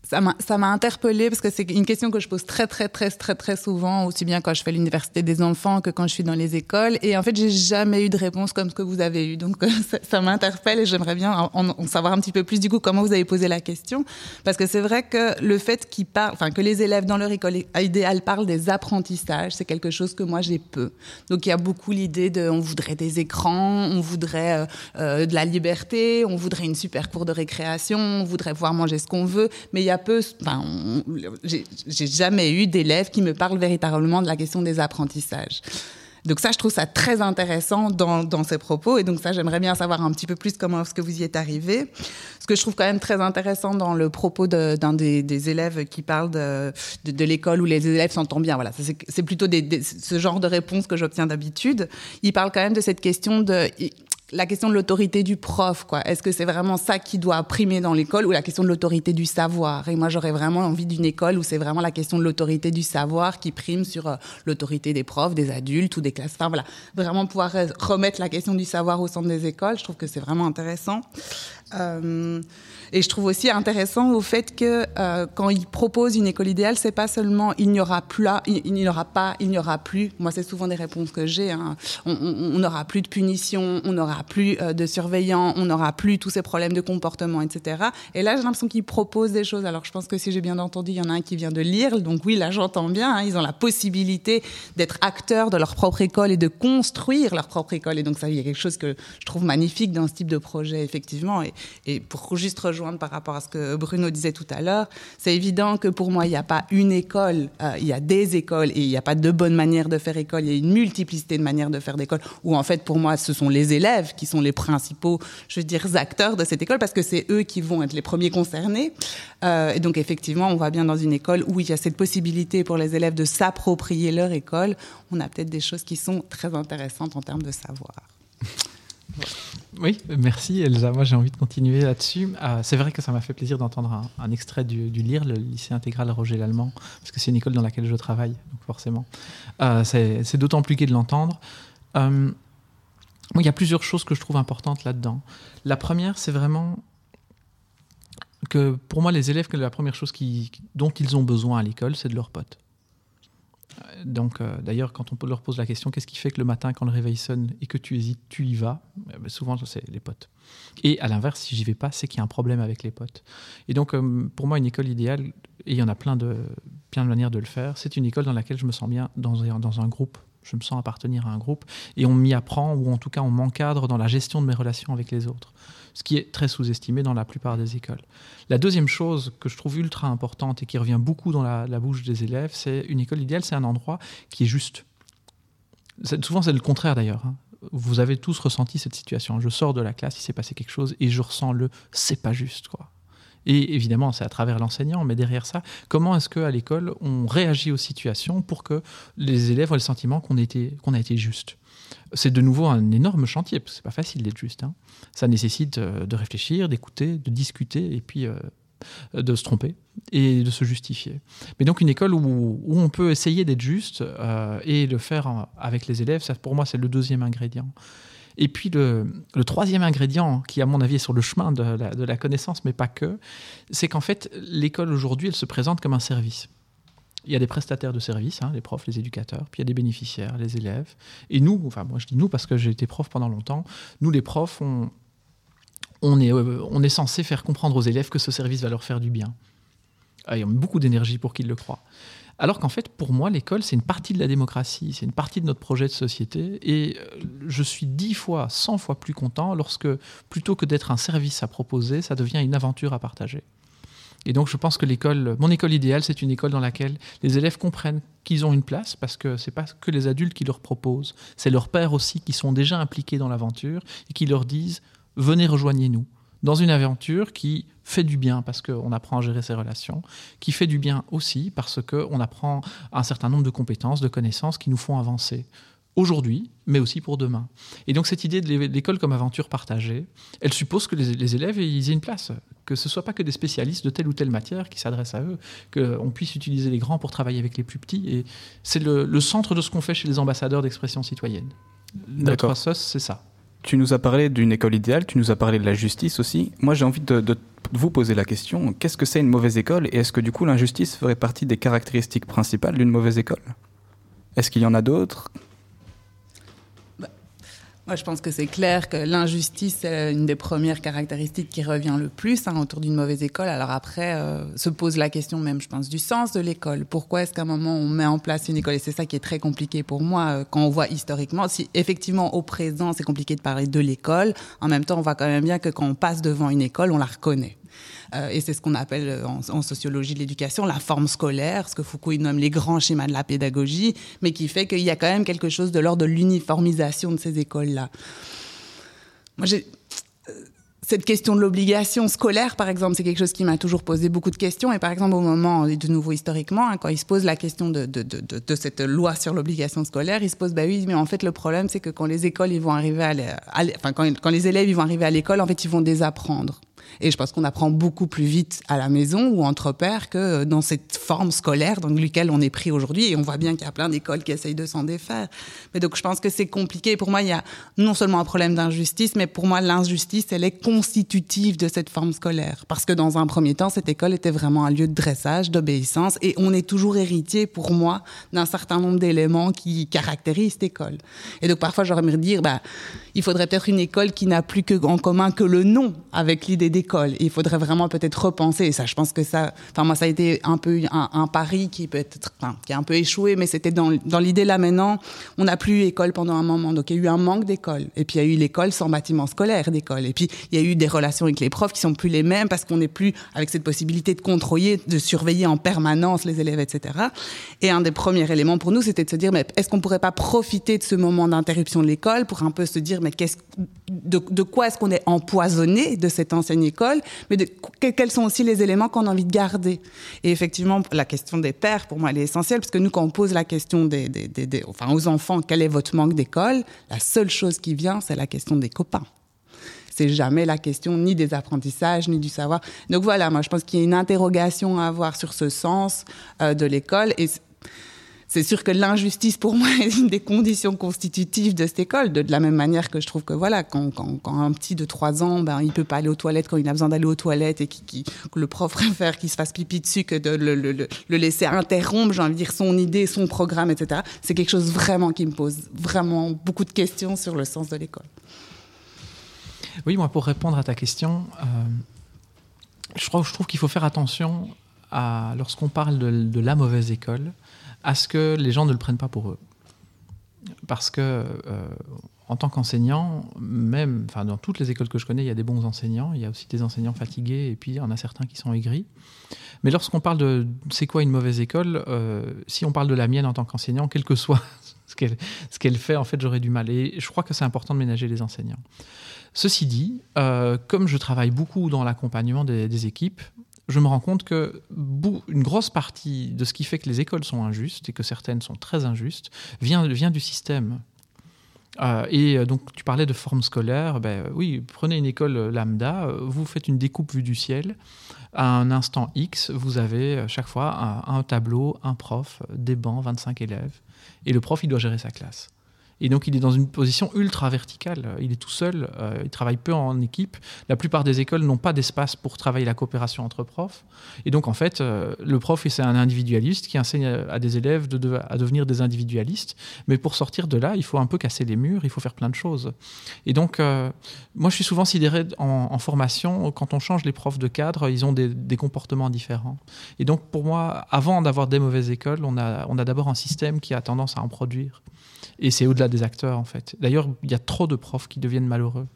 ça m'a interpellée parce que c'est une question que je pose très très très très très souvent, aussi bien quand je fais l'université des enfants que quand je suis dans les écoles. Et en fait, j'ai jamais eu de réponse comme ce que vous avez eu. Donc ça, m'interpelle et j'aimerais bien en, savoir un petit peu plus du coup comment vous avez posé la question, parce que c'est vrai que le fait qu'ils parlent, enfin que les élèves dans leur école idéale parlent des apprentissages, c'est quelque chose que moi j'ai peu. Donc il y a beaucoup l'idée de, on voudrait des écrans, on voudrait euh, euh, de la liberté, on voudrait une super cour de récréation, on voudrait pouvoir manger ce qu'on veut, mais peu, j'ai jamais eu d'élèves qui me parlent véritablement de la question des apprentissages. Donc ça, je trouve ça très intéressant dans, dans ces propos. Et donc ça, j'aimerais bien savoir un petit peu plus comment est-ce que vous y êtes arrivé. Ce que je trouve quand même très intéressant dans le propos d'un des, élèves qui parle de, l'école où les élèves s'entendent bien. Voilà, c'est plutôt ce genre de réponse que j'obtiens d'habitude. Il parle quand même de cette question de la question de l'autorité du prof, quoi. Est-ce que c'est vraiment ça qui doit primer dans l'école ou la question de l'autorité du savoir? Et moi, j'aurais vraiment envie d'une école où c'est vraiment la question de l'autorité du savoir qui prime sur euh, l'autorité des profs, des adultes ou des classes. Enfin, voilà, vraiment pouvoir remettre la question du savoir au centre des écoles. Je trouve que c'est vraiment intéressant. Euh, et je trouve aussi intéressant au fait que euh, quand il propose une école idéale, c'est pas seulement il n'y aura plus là, il, n'y aura pas, il n'y aura plus. Moi, c'est souvent des réponses que j'ai. Hein. On n'aura plus de punition, on n'aura plus euh, de surveillants, on n'aura plus tous ces problèmes de comportement, etc. Et là, j'ai l'impression qu'il propose des choses. Alors, je pense que si j'ai bien entendu, il y en a un qui vient de lire. Donc oui, là, j'entends bien. Hein. ils ont la possibilité d'être acteurs de leur propre école et de construire leur propre école. Et donc ça, il y a quelque chose que je trouve magnifique dans ce type de projet, effectivement. Et pour juste rejoindre par rapport à ce que Bruno disait tout à l'heure, c'est évident que pour moi, il n'y a pas une école, euh, il y a des écoles et il n'y a pas de bonne manière de faire école. Il y a une multiplicité de manières de faire d'école. Où en fait, pour moi, ce sont les élèves qui sont les principaux, je veux dire, acteurs de cette école parce que c'est eux qui vont être les premiers concernés. Euh, et donc effectivement, on va bien dans une école où il y a cette possibilité pour les élèves de s'approprier leur école. On a peut-être des choses qui sont très intéressantes en termes de savoir. Oui, merci Elsa. Moi j'ai envie de continuer là-dessus. Euh, c'est vrai que ça m'a fait plaisir d'entendre un, extrait du, LIR, le lycée intégral Roger Lallemand, parce que c'est une école dans laquelle je travaille, donc forcément. Euh, c'est d'autant plus gai de l'entendre. Euh, il y a plusieurs choses que je trouve importantes là-dedans. La première, c'est vraiment que pour moi, les élèves, la première chose dont ils ont besoin à l'école, c'est de leurs potes. Donc, euh, d'ailleurs, quand on leur pose la question, qu'est-ce qui fait que le matin, quand le réveil sonne et que tu hésites, tu y vas eh ben, Souvent, c'est les potes. Et à l'inverse, si j'y vais pas, c'est qu'il y a un problème avec les potes. Et donc, euh, pour moi, une école idéale, et il y en a plein de, plein de manières de le faire, c'est une école dans laquelle je me sens bien dans, dans un groupe je me sens appartenir à un groupe, et on m'y apprend, ou en tout cas on m'encadre dans la gestion de mes relations avec les autres, ce qui est très sous-estimé dans la plupart des écoles. La deuxième chose que je trouve ultra importante et qui revient beaucoup dans la, bouche des élèves, c'est une école idéale, c'est un endroit qui est juste. Souvent c'est le contraire d'ailleurs. Hein. Vous avez tous ressenti cette situation. Je sors de la classe, il s'est passé quelque chose, et je ressens le c'est pas juste. quoi. Et évidemment, c'est à travers l'enseignant, mais derrière ça, comment est-ce qu'à l'école, on réagit aux situations pour que les élèves aient le sentiment qu'on a été juste? C'est de nouveau un énorme chantier, parce que c'est pas facile d'être juste. Hein. Ça nécessite euh, de réfléchir, d'écouter, de discuter, et puis euh, de se tromper et de se justifier. Mais donc une école où, on peut essayer d'être juste euh, et le faire avec les élèves, ça pour moi c'est le deuxième ingrédient. Et puis le, troisième ingrédient, qui à mon avis est sur le chemin de la, connaissance, mais pas que, c'est qu'en fait, l'école aujourd'hui, elle se présente comme un service. Il y a des prestataires de services, hein, les profs, les éducateurs, puis il y a des bénéficiaires, les élèves. Et nous, enfin moi je dis nous parce que j'ai été prof pendant longtemps, nous les profs, on, est, euh, on est censé faire comprendre aux élèves que ce service va leur faire du bien. Ah, ils ont beaucoup d'énergie pour qu'ils le croient. Alors qu'en fait, pour moi, l'école, c'est une partie de la démocratie, c'est une partie de notre projet de société. Et euh, je suis dix fois, cent fois plus content lorsque, plutôt que d'être un service à proposer, ça devient une aventure à partager. Et donc, je pense que l'école, mon école idéale, c'est une école dans laquelle les élèves comprennent qu'ils ont une place, parce que c'est pas que les adultes qui leur proposent, c'est leurs pères aussi qui sont déjà impliqués dans l'aventure et qui leur disent venez rejoignez-nous dans une aventure qui fait du bien parce qu'on apprend à gérer ses relations, qui fait du bien aussi parce qu'on apprend un certain nombre de compétences, de connaissances qui nous font avancer aujourd'hui, mais aussi pour demain. Et donc cette idée de l'école comme aventure partagée, elle suppose que les, élèves ils aient une place, que ce ne soit pas que des spécialistes de telle ou telle matière qui s'adressent à eux, qu'on puisse utiliser les grands pour travailler avec les plus petits. Et c'est le, centre de ce qu'on fait chez les ambassadeurs d'expression citoyenne. Sauce, c'est ça. Tu nous as parlé d'une école idéale, tu nous as parlé de la justice aussi. Moi, j'ai envie de, vous poser la question, qu'est-ce que c'est une mauvaise école et est-ce que du coup l'injustice ferait partie des caractéristiques principales d'une mauvaise école? Est-ce qu'il y en a d'autres? Moi, je pense que c'est clair que l'injustice, c'est une des premières caractéristiques qui revient le plus hein, autour d'une mauvaise école. Alors après, euh, se pose la question même, je pense, du sens de l'école. Pourquoi est-ce qu'à un moment, on met en place une école? Et c'est ça qui est très compliqué pour moi euh, quand on voit historiquement. Si effectivement, au présent, c'est compliqué de parler de l'école, en même temps, on voit quand même bien que quand on passe devant une école, on la reconnaît. Euh, et c'est ce qu'on appelle euh, en, sociologie de l'éducation la forme scolaire, ce que Foucault nomme les grands schémas de la pédagogie, mais qui fait qu'il y a quand même quelque chose de l'ordre de l'uniformisation de ces écoles-là. Moi, euh, cette question de l'obligation scolaire, par exemple, c'est quelque chose qui m'a toujours posé beaucoup de questions. Et par exemple, au moment, de nouveau historiquement, hein, quand il se pose la question de, cette loi sur l'obligation scolaire, il se pose, bah oui, mais en fait, le problème, c'est que quand les écoles, ils vont arriver à, enfin, quand, les élèves, ils vont arriver à l'école, en fait, ils vont désapprendre. Et je pense qu'on apprend beaucoup plus vite à la maison ou entre pairs que dans cette forme scolaire dans laquelle on est pris aujourd'hui. Et on voit bien qu'il y a plein d'écoles qui essayent de s'en défaire. Mais donc je pense que c'est compliqué. Pour moi, il y a non seulement un problème d'injustice, mais pour moi, l'injustice, elle est constitutive de cette forme scolaire. Parce que dans un premier temps, cette école était vraiment un lieu de dressage, d'obéissance. Et on est toujours héritier, pour moi, d'un certain nombre d'éléments qui caractérisent cette école. Et donc parfois, j'aurais aimé dire, bah, il faudrait peut-être une école qui n'a plus que, en commun que le nom avec l'idée d'école. Il faudrait vraiment peut-être repenser. Et ça, je pense que ça, enfin moi, ça a été un peu un, pari qui peut être, qui a un peu échoué, mais c'était dans, dans l'idée là maintenant, on n'a plus eu école pendant un moment, donc il y a eu un manque d'école. Et puis il y a eu l'école sans bâtiment scolaire d'école. Et puis il y a eu des relations avec les profs qui sont plus les mêmes parce qu'on n'est plus avec cette possibilité de contrôler, de surveiller en permanence les élèves, etc. Et un des premiers éléments pour nous, c'était de se dire, mais est-ce qu'on pourrait pas profiter de ce moment d'interruption de l'école pour un peu se dire, mais qu'est-ce, de, de quoi est-ce qu'on est empoisonné de cette école, mais de, quels sont aussi les éléments qu'on a envie de garder. Et effectivement, la question des pères, pour moi, elle est essentielle, parce que nous, quand on pose la question des, des, des, enfin, aux enfants, quel est votre manque d'école, la seule chose qui vient, c'est la question des copains c'est jamais la question ni des apprentissages ni du savoir. Donc voilà, moi je pense qu'il y a une interrogation à avoir sur ce sens euh, de l'école et c'est sûr que l'injustice, pour moi, est une des conditions constitutives de cette école, de, la même manière que je trouve que voilà, quand, un petit de 3 ans, ben, il peut pas aller aux toilettes quand il a besoin d'aller aux toilettes et qui, que le prof préfère qu'il se fasse pipi dessus que de le, laisser interrompre, j'ai envie de dire, son idée, son programme, etc. C'est quelque chose vraiment qui me pose vraiment beaucoup de questions sur le sens de l'école. Oui, moi, pour répondre à ta question, euh, je, trouve, je trouve qu'il faut faire attention à, lorsqu'on parle de la mauvaise école, à ce que les gens ne le prennent pas pour eux. Parce que, euh, en tant qu'enseignant, même dans toutes les écoles que je connais, il y a des bons enseignants, il y a aussi des enseignants fatigués, et puis il y en a certains qui sont aigris. Mais lorsqu'on parle de c'est quoi une mauvaise école, euh, si on parle de la mienne en tant qu'enseignant, quel que soit ce qu'elle, fait, en fait, j'aurais du mal. Et je crois que c'est important de ménager les enseignants. Ceci dit, euh, comme je travaille beaucoup dans l'accompagnement des équipes, je me rends compte que une grosse partie de ce qui fait que les écoles sont injustes et que certaines sont très injustes vient, du système. Euh, et euh, donc, tu parlais de forme scolaire. Ben, oui, prenez une école lambda, euh, vous faites une découpe vue du ciel. À un instant X, vous avez chaque fois un, un tableau, un prof, des bancs, 25 élèves. Et le prof, il doit gérer sa classe. Et donc, il est dans une position ultra verticale. Il est tout seul, euh, il travaille peu en équipe. La plupart des écoles n'ont pas d'espace pour travailler la coopération entre profs. Et donc, en fait, euh, le prof, c'est un individualiste qui enseigne à des élèves à devenir des individualistes. Mais pour sortir de là, il faut un peu casser les murs, il faut faire plein de choses. Et donc, euh, moi, je suis souvent sidéré en, formation, quand on change les profs de cadre, ils ont des, comportements différents. Et donc, pour moi, avant d'avoir des mauvaises écoles, on a d'abord un système qui a tendance à en produire. Et c'est au-delà des acteurs, en fait. D'ailleurs, il y a trop de profs qui deviennent malheureux.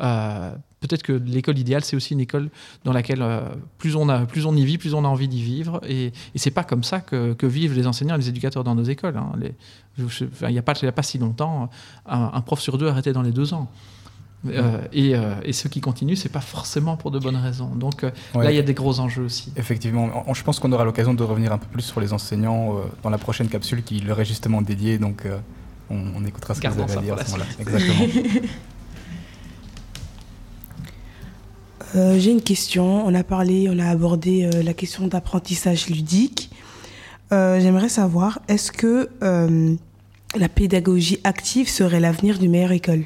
Euh, peut-être que l'école idéale, c'est aussi une école dans laquelle euh, plus, on a, plus on y vit, plus on a envie d'y vivre. Et, et c'est pas comme ça que, vivent les enseignants et les éducateurs dans nos écoles. Hein. il n'y a, pas, a pas si longtemps, un, prof sur deux arrêtait dans les deux ans. Euh, et, et, ceux qui continuent, c'est pas forcément pour de bonnes raisons. Donc là, il y a des gros enjeux aussi. Effectivement, je pense qu'on aura l'occasion de revenir un peu plus sur les enseignants dans la prochaine capsule qui leur est justement dédiée. Donc on, écoutera ce que vous avez à dire à ce moment-là. Exactement. Euh, j'ai une question. On a parlé, on a abordé euh, la question d'apprentissage ludique. Euh, j'aimerais savoir, est-ce que la pédagogie active serait l'avenir d'une meilleure école?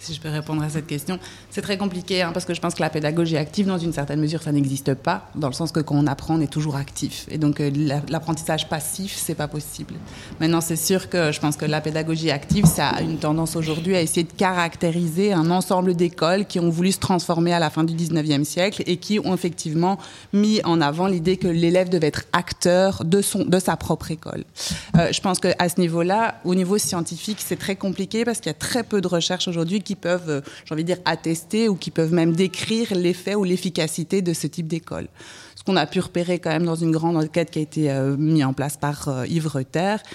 Si je peux répondre à cette question. C'est très compliqué hein, parce que je pense que la pédagogie active, dans une certaine mesure, ça n'existe pas, dans le sens que quand on apprend, on est toujours actif. Et donc euh, l'apprentissage passif, c'est pas possible. Maintenant, c'est sûr que je pense que la pédagogie active, ça a une tendance aujourd'hui à essayer de caractériser un ensemble d'écoles qui ont voulu se transformer à la fin du 19e siècle et qui ont effectivement mis en avant l'idée que l'élève devait être acteur de, son, de sa propre école. Euh, je pense qu'à ce niveau-là, au niveau scientifique, c'est très compliqué parce qu'il y a très peu de recherches aujourd'hui qui peuvent, euh, j'ai envie de dire, attester ou qui peuvent même décrire l'effet ou l'efficacité de ce type d'école. Ce qu'on a pu repérer quand même dans une grande enquête qui a été euh, mise en place par euh, Yves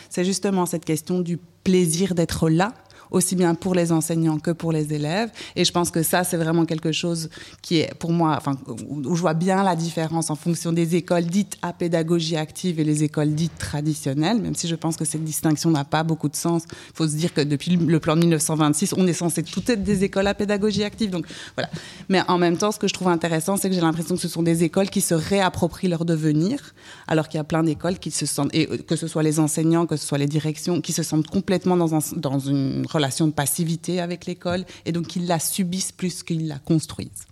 c'est justement cette question du plaisir d'être là aussi bien pour les enseignants que pour les élèves. Et je pense que ça, c'est vraiment quelque chose qui est pour moi, enfin, où je vois bien la différence en fonction des écoles dites à pédagogie active et les écoles dites traditionnelles, même si je pense que cette distinction n'a pas beaucoup de sens. Il faut se dire que depuis le plan de 1926, on est censé tout être des écoles à pédagogie active. Donc voilà. Mais en même temps, ce que je trouve intéressant, c'est que j'ai l'impression que ce sont des écoles qui se réapproprient leur devenir, alors qu'il y a plein d'écoles qui se sentent, et que ce soit les enseignants, que ce soit les directions, qui se sentent complètement dans, un, dans une relation de passivité avec l'école et donc qu'ils la subissent plus qu'ils la construisent.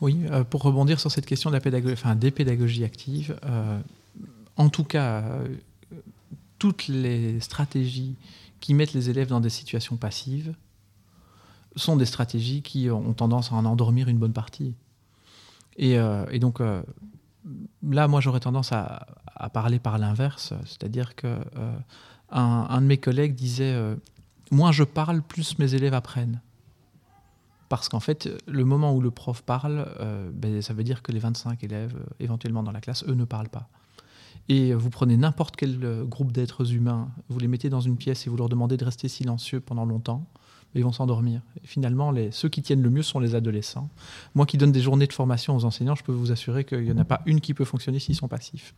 Oui, euh, pour rebondir sur cette question de la pédagogie, enfin, des pédagogies actives, euh, en tout cas, euh, toutes les stratégies qui mettent les élèves dans des situations passives sont des stratégies qui ont tendance à en endormir une bonne partie. Et, donc, là, moi, j'aurais tendance à, parler par l'inverse, c'est-à-dire que un, de mes collègues disait euh, Moins je parle, plus mes élèves apprennent. Parce qu'en fait, le moment où le prof parle, euh, ben, ça veut dire que les 25 élèves, euh, éventuellement dans la classe, eux ne parlent pas. Et vous prenez n'importe quel groupe d'êtres humains, vous les mettez dans une pièce et vous leur demandez de rester silencieux pendant longtemps, ils vont s'endormir. finalement, ceux qui tiennent le mieux sont les adolescents. Moi qui donne des journées de formation aux enseignants, je peux vous assurer qu'il n'y en a pas une qui peut fonctionner s'ils sont passifs.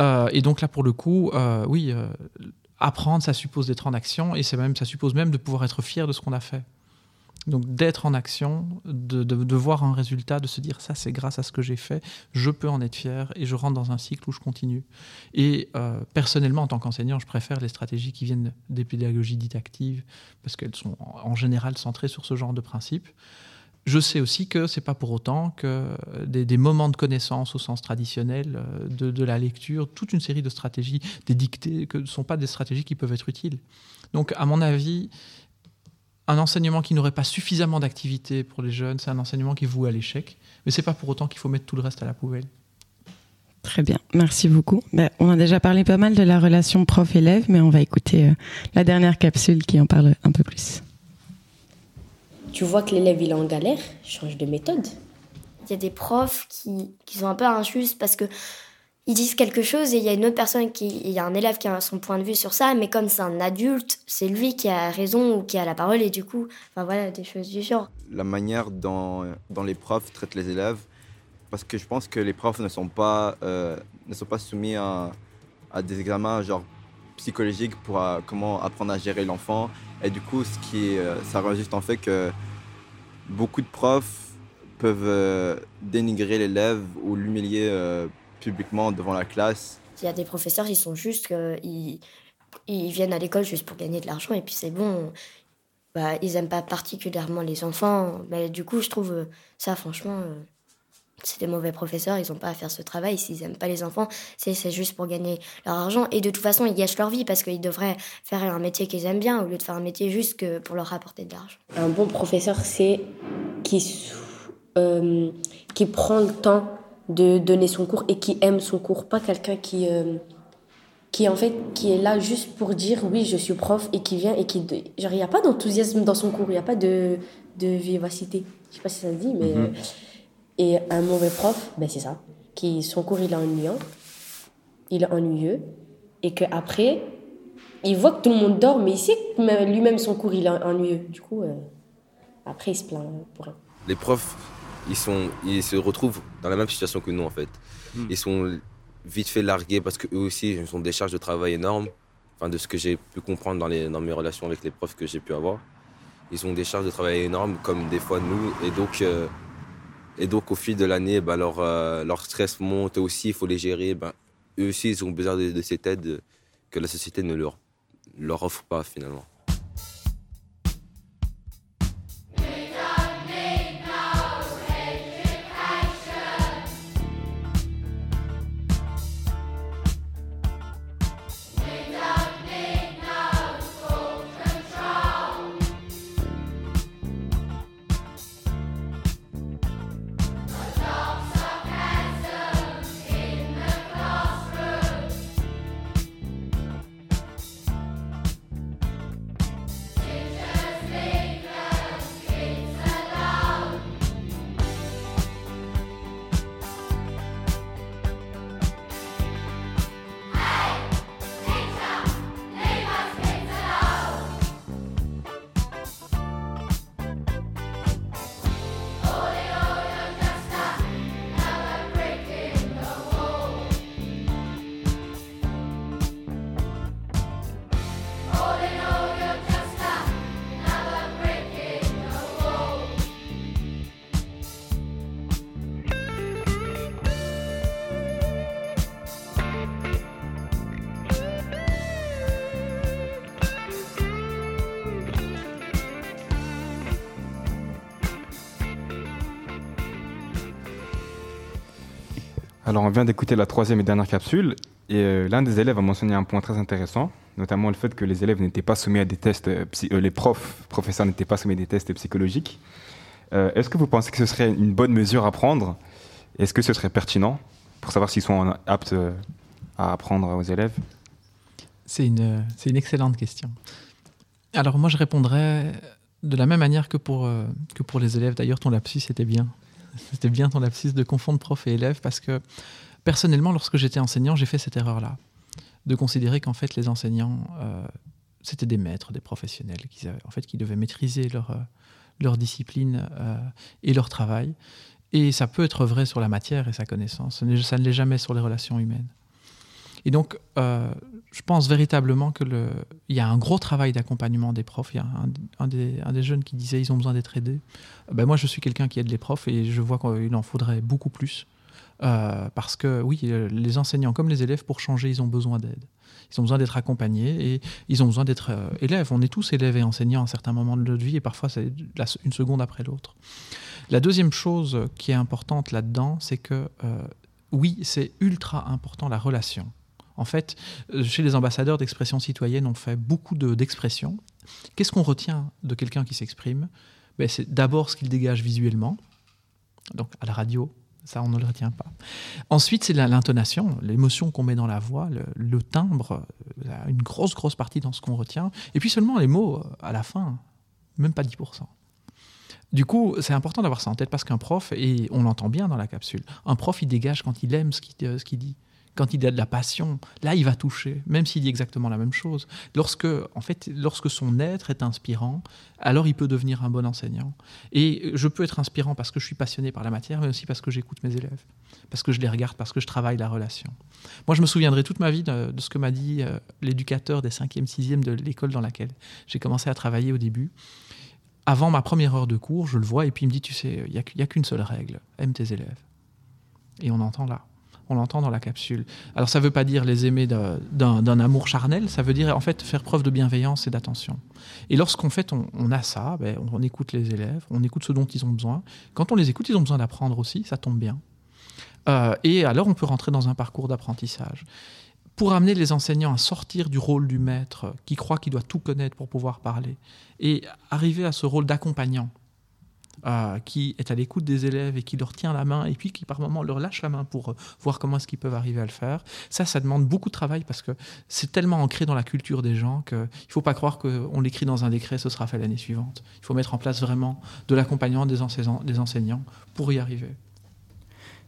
Euh, et donc là, pour le coup, euh, oui, euh, apprendre, ça suppose d'être en action et même, ça suppose même de pouvoir être fier de ce qu'on a fait. Donc d'être en action, de, voir un résultat, de se dire ça c'est grâce à ce que j'ai fait, je peux en être fier et je rentre dans un cycle où je continue. Et euh, personnellement, en tant qu'enseignant, je préfère les stratégies qui viennent des pédagogies dites actives parce qu'elles sont en général centrées sur ce genre de principe. Je sais aussi que c'est pas pour autant que des, moments de connaissance au sens traditionnel euh, de, de, la lecture, toute une série de stratégies, des dictées, que ne sont pas des stratégies qui peuvent être utiles. Donc, à mon avis, un enseignement qui n'aurait pas suffisamment d'activité pour les jeunes, c'est un enseignement qui est voué à l'échec. Mais c'est pas pour autant qu'il faut mettre tout le reste à la poubelle. Très bien, merci beaucoup. Ben, on a déjà parlé pas mal de la relation prof-élève, mais on va écouter euh, la dernière capsule qui en parle un peu plus. Tu vois que l'élève il est en galère, change de méthode. Il y a des profs qui, qui sont un peu injustes parce que ils disent quelque chose et il y a une autre personne qui, il y a un élève qui a son point de vue sur ça, mais comme c'est un adulte, c'est lui qui a raison ou qui a la parole et du coup, enfin voilà, des choses du genre. La manière dont, dont les profs traitent les élèves, parce que je pense que les profs ne sont pas, euh, ne sont pas soumis à, à, des examens genre psychologiques pour euh, comment apprendre à gérer l'enfant. Et du coup, ce qui, euh, ça juste en fait que beaucoup de profs peuvent dénigrer l'élève ou l'humilier publiquement devant la classe. Il y a des professeurs, ils sont juste ils, ils viennent à l'école juste pour gagner de l'argent et puis c'est bon. Bah, ils n'aiment pas particulièrement les enfants. Mais du coup, je trouve euh, ça, franchement, euh, c'est des mauvais professeurs. Ils n'ont pas à faire ce travail. S'ils n'aiment pas les enfants, c'est juste pour gagner leur argent. Et de toute façon, ils gâchent leur vie parce qu'ils devraient faire un métier qu'ils aiment bien au lieu de faire un métier juste que pour leur rapporter de l'argent. Un bon professeur, c'est qui, euh, qui prend le temps de donner son cours et qui aime son cours, pas quelqu'un qui euh, qui en fait qui est là juste pour dire oui je suis prof et qui vient et qui genre il n'y a pas d'enthousiasme dans son cours, il n'y a pas de de vivacité. Je sais pas si ça se dit mais mhm. euh, et un mauvais prof, ben c'est ça, qui son cours il est ennuyant, il est ennuyeux et que après il voit que tout le monde dort mais il sait que lui-même son cours il est ennuyeux. Du coup euh, après il se plaint pour rien. Les profs ils, sont, ils se retrouvent dans la même situation que nous, en fait. Hmm. Ils sont vite fait largués parce qu'eux aussi, ils ont des charges de travail énormes. Enfin, de ce que j'ai pu comprendre dans, les, dans mes relations avec les profs que j'ai pu avoir. Ils ont des charges de travail énormes, comme des fois nous. Et donc, euh, et donc au fil de l'année, bah, leur, euh, leur stress monte aussi, il faut les gérer. Bah, eux aussi, ils ont besoin de, de cette aide que la société ne leur, leur offre pas finalement. Alors, on vient d'écouter la troisième et dernière capsule, et euh, l'un des élèves a mentionné un point très intéressant, notamment le fait que les élèves n'étaient pas soumis à des tests, euh, euh, les profs, professeurs n'étaient pas soumis à des tests psychologiques. Est-ce que vous pensez que ce serait une bonne mesure à prendre? Est-ce que ce serait pertinent pour savoir s'ils sont aptes à apprendre aux élèves? C'est une, une excellente question. Alors moi, je répondrais de la même manière que pour, que pour les élèves. D'ailleurs, ton lapsus était bien. C'était bien ton lapsus de confondre prof et élève parce que personnellement, lorsque j'étais enseignant, j'ai fait cette erreur-là, de considérer qu'en fait les enseignants, euh, c'était des maîtres, des professionnels, qui, en fait, qui devaient maîtriser leur, euh, leur discipline euh, et leur travail. Et ça peut être vrai sur la matière et sa connaissance, ça ne l'est jamais sur les relations humaines. Et donc, je pense véritablement qu'il y a un gros travail d'accompagnement des profs. Il y a un, des, un, des, jeunes qui disait ils ont besoin d'être aidés. Ben moi, je suis quelqu'un qui aide les profs et je vois qu'il en faudrait beaucoup plus. Euh, parce que oui, euh, les enseignants comme les élèves, pour changer, ils ont besoin d'aide. Ils ont besoin d'être accompagnés et ils ont besoin d'être euh, élèves. On est tous élèves et enseignants à un certain moment de notre vie et parfois c'est une seconde après l'autre. La deuxième chose qui est importante là-dedans, c'est que oui, c'est ultra important la relation. En fait, chez les ambassadeurs d'expression citoyenne, on fait beaucoup d'expressions. Qu'est-ce qu'on retient de quelqu'un qui s'exprime? Ben, C'est d'abord ce qu'il dégage visuellement. Donc à la radio, ça, on ne le retient pas. Ensuite, c'est l'intonation, l'émotion qu'on met dans la voix, le, timbre, euh, une grosse, grosse partie dans ce qu'on retient. Et puis seulement les mots euh, à la fin, même pas 10%. Du coup, c'est important d'avoir ça en tête parce qu'un prof, et on l'entend bien dans la capsule, un prof, il dégage quand il aime ce qu'il euh, dit quand il a de la passion, là, il va toucher, même s'il dit exactement la même chose. Lorsque, en fait, lorsque son être est inspirant, alors il peut devenir un bon enseignant. Et je peux être inspirant parce que je suis passionné par la matière, mais aussi parce que j'écoute mes élèves, parce que je les regarde, parce que je travaille la relation. Moi, je me souviendrai toute ma vie de, ce que m'a dit euh, l'éducateur des 5e, 6e de l'école dans laquelle j'ai commencé à travailler au début. Avant ma première heure de cours, je le vois, et puis il me dit, tu sais, il n'y a qu'une seule règle, aime tes élèves. Et on entend là on l'entend dans la capsule. Alors ça ne veut pas dire les aimer d'un amour charnel, ça veut dire en fait faire preuve de bienveillance et d'attention. Et lorsqu'on fait on, a ça, ben, on, écoute les élèves, on écoute ce dont ils ont besoin. Quand on les écoute, ils ont besoin d'apprendre aussi, ça tombe bien. Euh, et alors on peut rentrer dans un parcours d'apprentissage. Pour amener les enseignants à sortir du rôle du maître qui croit qu'il doit tout connaître pour pouvoir parler et arriver à ce rôle d'accompagnant euh, qui est à l'écoute des élèves et qui leur tient la main et puis qui par moments leur lâche la main pour euh, voir comment est-ce qu'ils peuvent arriver à le faire. Ça, ça demande beaucoup de travail parce que c'est tellement ancré dans la culture des gens qu'il ne faut pas croire qu'on l'écrit dans un décret, ce sera fait l'année suivante. Il faut mettre en place vraiment de l'accompagnement des, enseignants pour y arriver.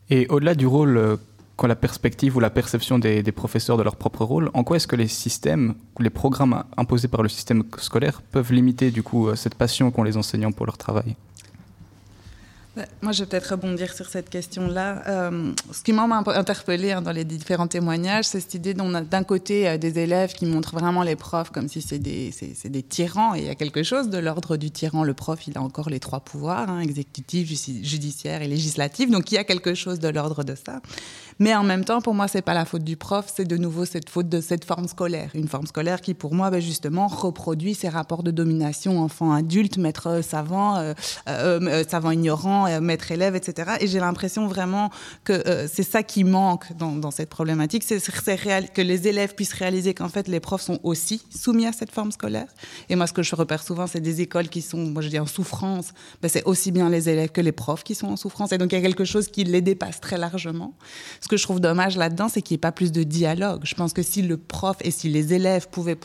Et au-delà du rôle euh, quand la perspective ou la perception des, des, professeurs de leur propre rôle, en quoi est-ce que les systèmes, les programmes imposés par le système scolaire peuvent limiter du coup cette passion qu'ont les enseignants pour leur travail? Moi, je vais peut-être rebondir sur cette question-là. Euh, ce qui m'a interpellé hein, dans les différents témoignages, c'est cette idée d'un côté euh, des élèves qui montrent vraiment les profs comme si c'est des, tyrans, il y a quelque chose de l'ordre du tyran. Le prof, il a encore les trois pouvoirs, hein, exécutif, judiciaire et législatif, donc il y a quelque chose de l'ordre de ça. Mais en même temps, pour moi, c'est pas la faute du prof, c'est de nouveau cette faute de cette forme scolaire. Une forme scolaire qui, pour moi, ben, justement, reproduit ces rapports de domination enfant-adulte, maître savant, euh, euh, savant ignorant, euh, maître élève, etc. Et j'ai l'impression vraiment que c'est ça qui manque dans, dans cette problématique, c'est que les élèves puissent réaliser qu'en fait, les profs sont aussi soumis à cette forme scolaire. Et moi, ce que je repère souvent, c'est des écoles qui sont, moi je dis en souffrance, ben, c'est aussi bien les élèves que les profs qui sont en souffrance. Et donc, il y a quelque chose qui les dépasse très largement. Ce que je trouve dommage là-dedans, c'est qu'il n'y ait pas plus de dialogue. Je pense que si le prof et si les élèves pouvaient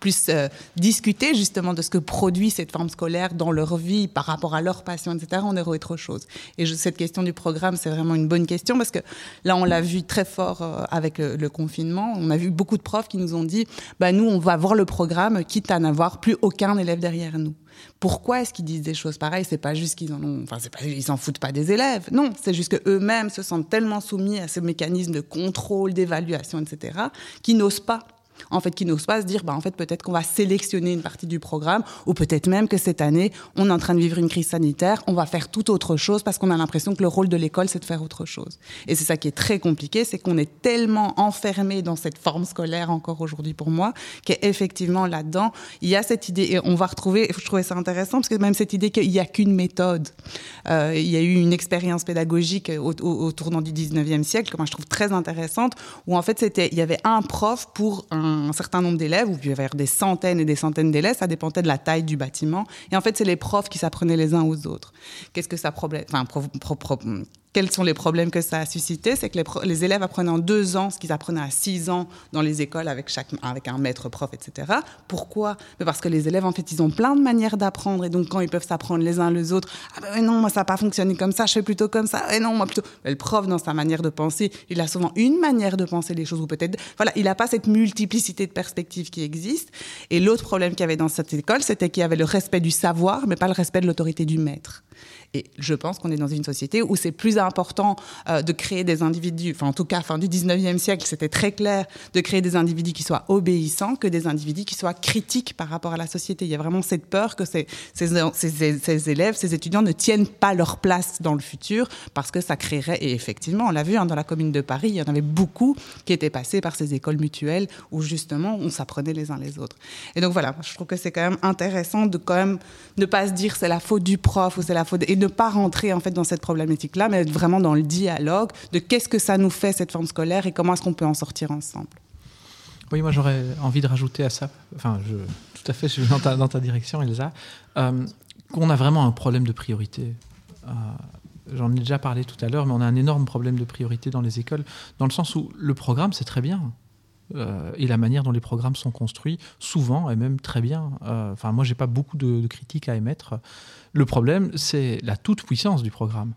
plus euh, discuter justement de ce que produit cette forme scolaire dans leur vie par rapport à leur passion, etc., on aurait autre chose. Et cette question du programme, c'est vraiment une bonne question parce que là, on l'a vu très fort euh, avec le, confinement. On a vu beaucoup de profs qui nous ont dit, bah, nous, on va voir le programme, quitte à n'avoir plus aucun élève derrière nous. Pourquoi est-ce qu'ils disent des choses pareilles? C'est pas juste qu'ils en ont, enfin, pas, ils s'en foutent pas des élèves. Non, c'est juste que eux-mêmes se sentent tellement soumis à ce mécanisme de contrôle, d'évaluation, etc., qu'ils n'osent pas en fait, qui n'osent pas se dire, bah, en fait, peut-être qu'on va sélectionner une partie du programme, ou peut-être même que cette année, on est en train de vivre une crise sanitaire, on va faire tout autre chose parce qu'on a l'impression que le rôle de l'école, c'est de faire autre chose. Et c'est ça qui est très compliqué, c'est qu'on est tellement enfermé dans cette forme scolaire encore aujourd'hui pour moi, qu'effectivement là-dedans, il y a cette idée, et on va retrouver, je trouvais ça intéressant, parce que même cette idée qu'il n'y a qu'une méthode. Euh, il y a eu une expérience pédagogique au, tournant du 19e siècle, que moi je trouve très intéressante, où en fait c'était, il y avait un prof pour un, certain nombre d'élèves, ou avait des centaines et des centaines d'élèves, ça dépendait de la taille du bâtiment. Et en fait, c'est les profs qui s'apprenaient les uns aux autres. Qu'est-ce que ça problème, enfin, quels sont les problèmes que ça a suscité C'est que les, élèves apprenaient en deux ans ce qu'ils apprenaient à six ans dans les écoles avec, chaque, avec un maître prof, etc. Pourquoi? Parce que les élèves, en fait, ils ont plein de manières d'apprendre. Et donc, quand ils peuvent s'apprendre les uns les autres, ah ben non, moi, ça n'a pas fonctionné comme ça, je fais plutôt comme ça. Et non, moi, plutôt. le prof, dans sa manière de penser, il a souvent une manière de penser les choses, ou peut-être. Voilà, il n'a pas cette multiplicité de perspectives qui existe. Et l'autre problème qu'il y avait dans cette école, c'était qu'il y avait le respect du savoir, mais pas le respect de l'autorité du maître. Et je pense qu'on est dans une société où c'est plus important euh, de créer des individus, enfin en tout cas, fin du 19e siècle, c'était très clair, de créer des individus qui soient obéissants que des individus qui soient critiques par rapport à la société. Il y a vraiment cette peur que ces, élèves, ces étudiants ne tiennent pas leur place dans le futur parce que ça créerait, et effectivement, on l'a vu hein, dans la commune de Paris, il y en avait beaucoup qui étaient passés par ces écoles mutuelles où justement on s'apprenait les uns les autres. Et donc voilà, je trouve que c'est quand même intéressant de quand même ne pas se dire c'est la faute du prof ou c'est la faute... Ne pas rentrer en fait dans cette problématique-là, mais être vraiment dans le dialogue de qu'est-ce que ça nous fait cette forme scolaire et comment est-ce qu'on peut en sortir ensemble. Oui, moi j'aurais envie de rajouter à ça, enfin je, tout à fait, je suis dans ta, direction Elsa, euh, qu'on a vraiment un problème de priorité. Euh, j'en ai déjà parlé tout à l'heure, mais on a un énorme problème de priorité dans les écoles, dans le sens où le programme c'est très bien. Euh, et la manière dont les programmes sont construits, souvent et même très bien. Enfin, moi, j'ai pas beaucoup de, critiques à émettre. Le problème, c'est la toute-puissance du programme.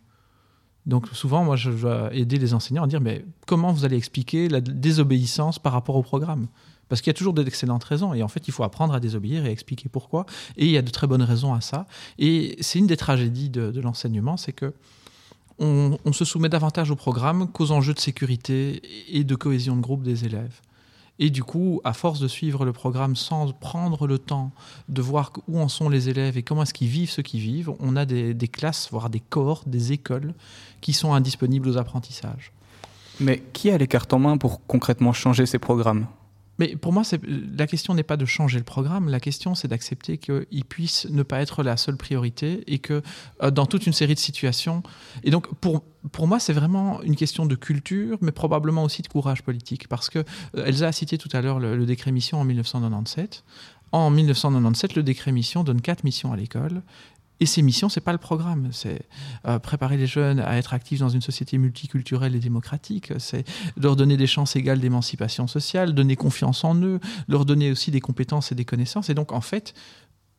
Donc souvent, moi, je dois aider les enseignants à dire, mais comment vous allez expliquer la désobéissance par rapport au programme? Parce qu'il y a toujours d'excellentes raisons. Et en fait, il faut apprendre à désobéir et expliquer pourquoi. Et il y a de très bonnes raisons à ça. Et c'est une des tragédies de, l'enseignement, c'est que on, se soumet davantage au programme qu'aux enjeux de sécurité et de cohésion de groupe des élèves. Et du coup, à force de suivre le programme sans prendre le temps de voir où en sont les élèves et comment est-ce qu'ils vivent ce qu'ils vivent, on a des, des, classes, voire des corps, des écoles qui sont indisponibles aux apprentissages. Mais qui a les cartes en main pour concrètement changer ces programmes? Mais pour moi, la question n'est pas de changer le programme, la question c'est d'accepter qu'il puisse ne pas être la seule priorité et que euh, dans toute une série de situations. Et donc pour, pour moi, c'est vraiment une question de culture, mais probablement aussi de courage politique. Parce que euh, Elsa a cité tout à l'heure le, le, décret mission en 1997. En 1997, le décret mission donne quatre missions à l'école et ces missions, c'est pas le programme, c'est euh, préparer les jeunes à être actifs dans une société multiculturelle et démocratique, c'est leur donner des chances égales d'émancipation sociale, donner confiance en eux, leur donner aussi des compétences et des connaissances. Et donc, en fait,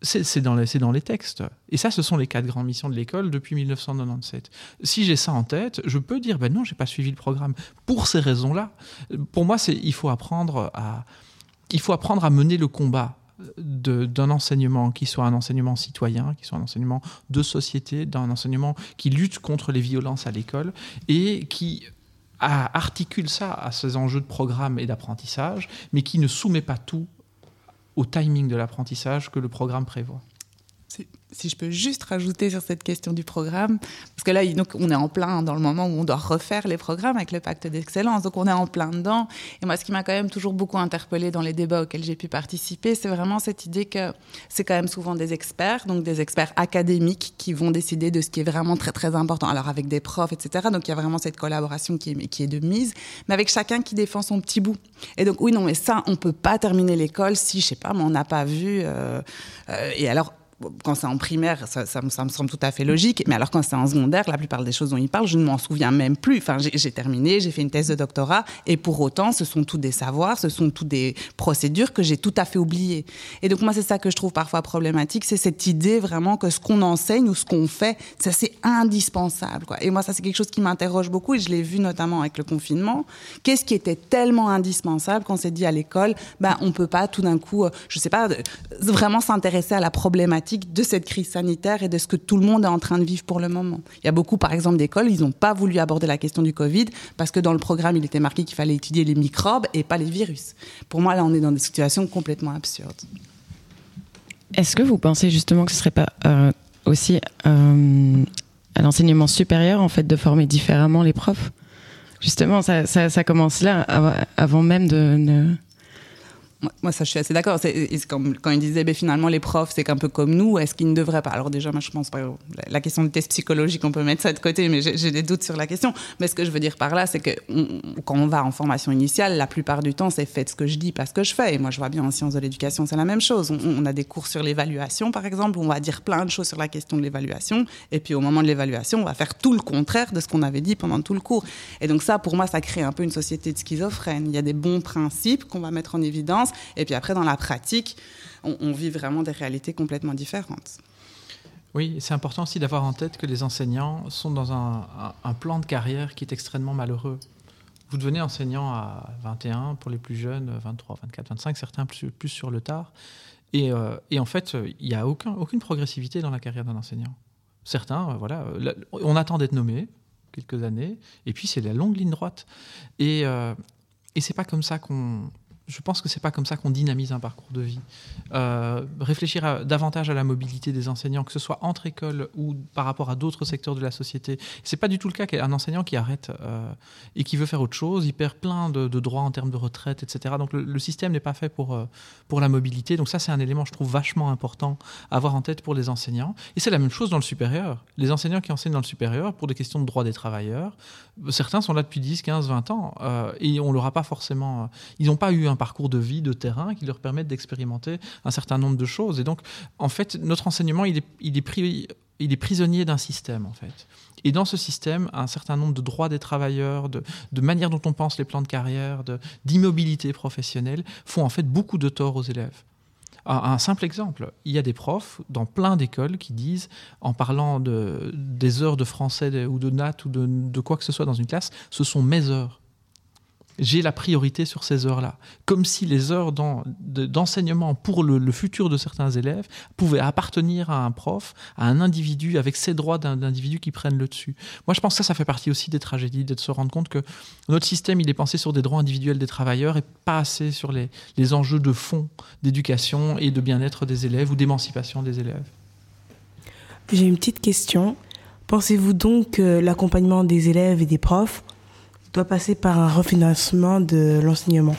c'est dans, les, textes. Et ça, ce sont les quatre grandes missions de l'école depuis 1997. Si j'ai ça en tête, je peux dire, ben non, j'ai pas suivi le programme. Pour ces raisons-là, pour moi, il faut apprendre à mener le combat d'un enseignement qui soit un enseignement citoyen, qui soit un enseignement de société, d'un enseignement qui lutte contre les violences à l'école et qui articule ça à ces enjeux de programme et d'apprentissage, mais qui ne soumet pas tout au timing de l'apprentissage que le programme prévoit si je peux juste rajouter sur cette question du programme, parce que là, donc, on est en plein dans le moment où on doit refaire les programmes avec le pacte d'excellence, donc on est en plein dedans. Et moi, ce qui m'a quand même toujours beaucoup interpellé dans les débats auxquels j'ai pu participer, c'est vraiment cette idée que c'est quand même souvent des experts, donc des experts académiques qui vont décider de ce qui est vraiment très très important. Alors avec des profs, etc. Donc il y a vraiment cette collaboration qui est, qui est de mise, mais avec chacun qui défend son petit bout. Et donc oui, non, mais ça, on peut pas terminer l'école si, je sais pas, mais on n'a pas vu. Euh, euh, et alors quand c'est en primaire, ça, me semble tout à fait logique. Mais alors, quand c'est en secondaire, la plupart des choses dont il parle, je ne m'en souviens même plus. Enfin, j'ai terminé, j'ai fait une thèse de doctorat, et pour autant, ce sont tous des savoirs, ce sont toutes des procédures que j'ai tout à fait oubliées. Et donc, moi, c'est ça que je trouve parfois problématique, c'est cette idée vraiment que ce qu'on enseigne ou ce qu'on fait, ça, c'est indispensable. Et moi, ça, c'est quelque chose qui m'interroge beaucoup, et je l'ai vu notamment avec le confinement. Qu'est-ce qui était tellement indispensable qu'on s'est dit à l'école, ben, on peut pas tout d'un coup, euh, je sais pas, vraiment s'intéresser à la problématique de cette crise sanitaire et de ce que tout le monde est en train de vivre pour le moment. Il y a beaucoup, par exemple, d'écoles, ils n'ont pas voulu aborder la question du Covid parce que dans le programme, il était marqué qu'il fallait étudier les microbes et pas les virus. Pour moi, là, on est dans des situations complètement absurdes. Est-ce que vous pensez justement que ce serait pas euh, aussi euh, à l'enseignement supérieur en fait de former différemment les profs? Justement, ça commence là, avant même de, de moi, ça, je suis assez d'accord. Quand il disait, ben, finalement, les profs, c'est qu'un peu comme nous. Est-ce qu'ils ne devraient pas? Alors déjà, moi, je pense pas. La question de test psychologique, on peut mettre ça de côté, mais j'ai des doutes sur la question. Mais ce que je veux dire par là, c'est que quand on va en formation initiale, la plupart du temps, c'est faites ce que je dis, pas ce que je fais. Et moi, je vois bien en sciences de l'éducation, c'est la même chose. On, a des cours sur l'évaluation, par exemple, où on va dire plein de choses sur la question de l'évaluation, et puis au moment de l'évaluation, on va faire tout le contraire de ce qu'on avait dit pendant tout le cours. Et donc ça, pour moi, ça crée un peu une société de schizophrène. Il y a des bons principes qu'on va mettre en évidence et puis après, dans la pratique, on, vit vraiment des réalités complètement différentes. Oui, c'est important aussi d'avoir en tête que les enseignants sont dans un, plan de carrière qui est extrêmement malheureux. Vous devenez enseignant à 21 pour les plus jeunes, 23, 24, 25, certains plus, sur le tard. Et, euh, en fait, il n'y a aucun, aucune progressivité dans la carrière d'un enseignant. Certains, euh, voilà, on attend d'être nommé quelques années, et puis c'est la longue ligne droite. Et, euh, et c'est pas comme ça qu'on je pense que c'est pas comme ça qu'on dynamise un parcours de vie. Euh, réfléchir davantage à la mobilité des enseignants, que ce soit entre écoles ou par rapport à d'autres secteurs de la société. C'est pas du tout le cas qu'un enseignant qui arrête euh, et qui veut faire autre chose, il perd plein de, droits en termes de retraite, etc. Donc le, système n'est pas fait pour, euh, pour la mobilité. Donc ça, c'est un élément, je trouve, vachement important à avoir en tête pour les enseignants. Et c'est la même chose dans le supérieur. Les enseignants qui enseignent dans le supérieur, pour des questions de droits des travailleurs, certains sont là depuis 10, 15, 20 ans et on leur a pas forcément. ils n'ont pas eu un parcours de vie, de terrain qui leur permettent d'expérimenter un certain nombre de choses. Et donc, en fait, notre enseignement, il est, prisonnier d'un système, en fait. Et dans ce système, un certain nombre de droits des travailleurs, de, de manière dont on pense les plans de carrière, d'immobilité professionnelle, font en fait beaucoup de tort aux élèves. Un, simple exemple, il y a des profs dans plein d'écoles qui disent, en parlant de, des heures de français ou de nat ou de quoi que ce soit dans une classe, ce sont mes heures j'ai la priorité sur ces heures-là. Comme si les heures d'enseignement pour le, futur de certains élèves pouvaient appartenir à un prof, à un individu, avec ses droits d'individu qui prennent le dessus. Moi, je pense que ça, ça fait partie aussi des tragédies, de se rendre compte que notre système, il est pensé sur des droits individuels des travailleurs et pas assez sur les, les enjeux de fond d'éducation et de bien-être des élèves ou d'émancipation des élèves. J'ai une petite question. Pensez-vous donc que l'accompagnement des élèves et des profs doit passer par un refinancement de l'enseignement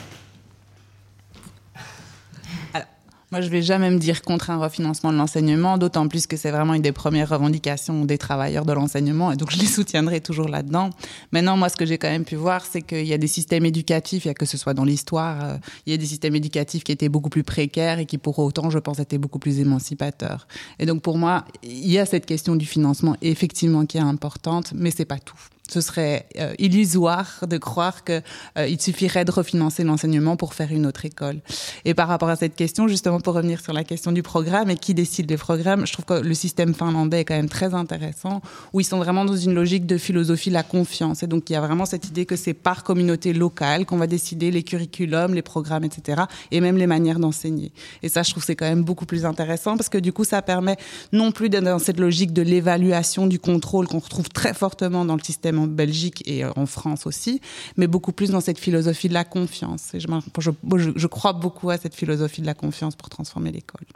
Moi, je vais jamais me dire contre un refinancement de l'enseignement, d'autant plus que c'est vraiment une des premières revendications des travailleurs de l'enseignement, et donc je les soutiendrai toujours là-dedans. Maintenant, moi, ce que j'ai quand même pu voir, c'est qu'il y a des systèmes éducatifs, il que ce soit dans l'histoire, euh, il y a des systèmes éducatifs qui étaient beaucoup plus précaires et qui, pour autant, je pense, étaient beaucoup plus émancipateurs. Et donc, pour moi, il y a cette question du financement, effectivement, qui est importante, mais c'est pas tout ce serait euh, illusoire de croire qu'il euh, suffirait de refinancer l'enseignement pour faire une autre école. Et par rapport à cette question, justement pour revenir sur la question du programme et qui décide des programmes, je trouve que le système finlandais est quand même très intéressant, où ils sont vraiment dans une logique de philosophie de la confiance. Et donc il y a vraiment cette idée que c'est par communauté locale qu'on va décider les curriculums, les programmes, etc., et même les manières d'enseigner. Et ça, je trouve c'est quand même beaucoup plus intéressant parce que du coup, ça permet non plus d'être dans cette logique de l'évaluation, du contrôle qu'on retrouve très fortement dans le système en Belgique et euh, en France aussi, mais beaucoup plus dans cette philosophie de la confiance. Et je, je, je crois beaucoup à cette philosophie de la confiance pour transformer l'école.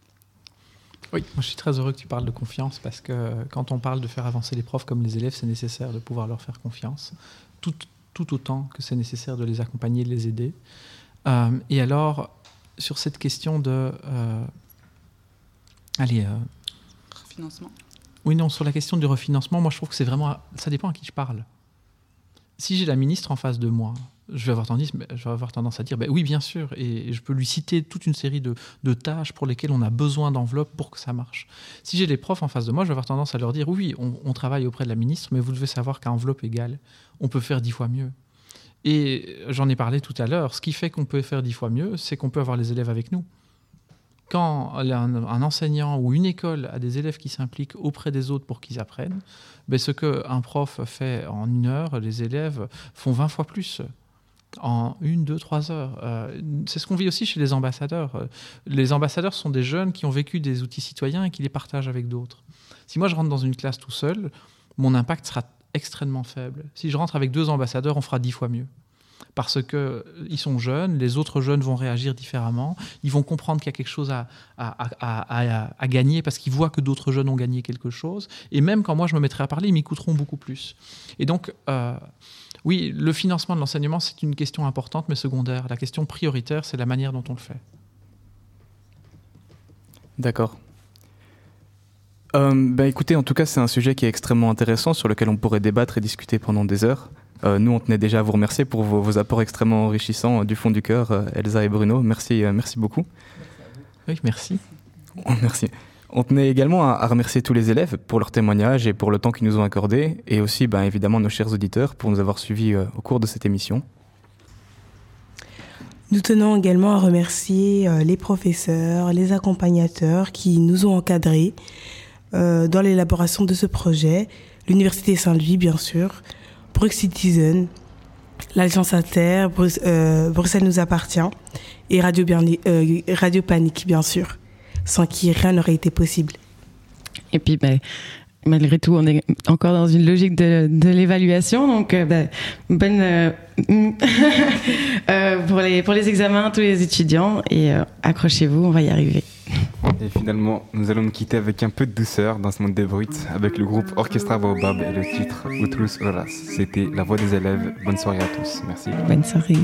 Oui, moi je suis très heureux que tu parles de confiance parce que quand on parle de faire avancer les profs comme les élèves, c'est nécessaire de pouvoir leur faire confiance, tout, tout autant que c'est nécessaire de les accompagner, de les aider. Euh, et alors, sur cette question de... Euh, allez... refinancement Oui, non, sur la question du refinancement, moi je trouve que c'est vraiment... Ça dépend à qui je parle si j'ai la ministre en face de moi, je vais avoir tendance, à dire ben oui, bien sûr, et je peux lui citer toute une série de, tâches pour lesquelles on a besoin d'enveloppes pour que ça marche. Si j'ai les profs en face de moi, je vais avoir tendance à leur dire oui, on, travaille auprès de la ministre, mais vous devez savoir qu'à enveloppe égale, on peut faire dix fois mieux. Et j'en ai parlé tout à l'heure, ce qui fait qu'on peut faire dix fois mieux, c'est qu'on peut avoir les élèves avec nous quand un, enseignant ou une école a des élèves qui s'impliquent auprès des autres pour qu'ils apprennent, ben ce qu'un prof fait en une heure, les élèves font 20 fois plus. en une, deux, trois heures. Euh, c'est ce qu'on vit aussi chez les ambassadeurs. Les ambassadeurs sont des jeunes qui ont vécu des outils citoyens et qui les partagent avec d'autres. Si moi je rentre dans une classe tout seul, mon impact sera extrêmement faible. Si je rentre avec deux ambassadeurs, on fera dix fois mieux parce qu'ils sont jeunes, les autres jeunes vont réagir différemment, ils vont comprendre qu'il y a quelque chose à, gagner parce qu'ils voient que d'autres jeunes ont gagné quelque chose. Et même quand moi je me mettrai à parler, ils m'écouteront beaucoup plus. Et donc, euh, oui, le financement de l'enseignement, c'est une question importante mais secondaire. La question prioritaire, c'est la manière dont on le fait. D'accord. Euh, bah, écoutez, en tout cas, c'est un sujet qui est extrêmement intéressant sur lequel on pourrait débattre et discuter pendant des heures. Euh, nous, on tenait déjà à vous remercier pour vos, apports extrêmement enrichissants euh, du fond du cœur, euh, Elsa et Bruno. Merci, merci beaucoup. Oui, merci. merci. On tenait également à, remercier tous les élèves pour leur témoignage et pour le temps qu'ils nous ont accordé, et aussi ben, évidemment nos chers auditeurs pour nous avoir suivis au cours de cette émission. Nous tenons également à remercier les professeurs, les accompagnateurs qui nous ont encadrés dans l'élaboration de ce projet, l'Université Saint-Louis bien sûr, Brux Citizen, l'Alliance Inter, euh, Bruxelles nous appartient et Radio, euh, Radio Panique, bien sûr, sans qui rien n'aurait été possible. Et puis, ben, malgré tout, on est encore dans une logique de, l'évaluation. Donc, euh, ben, bonne les, pour les examens, tous les étudiants. Et accrochez-vous, on va y arriver. Et finalement, nous allons nous quitter avec un peu de douceur dans ce monde des bruits avec le groupe Orchestra Baobab et le titre Utrus Horas. C'était La Voix des élèves. Bonne soirée à tous. Merci. Bonne soirée.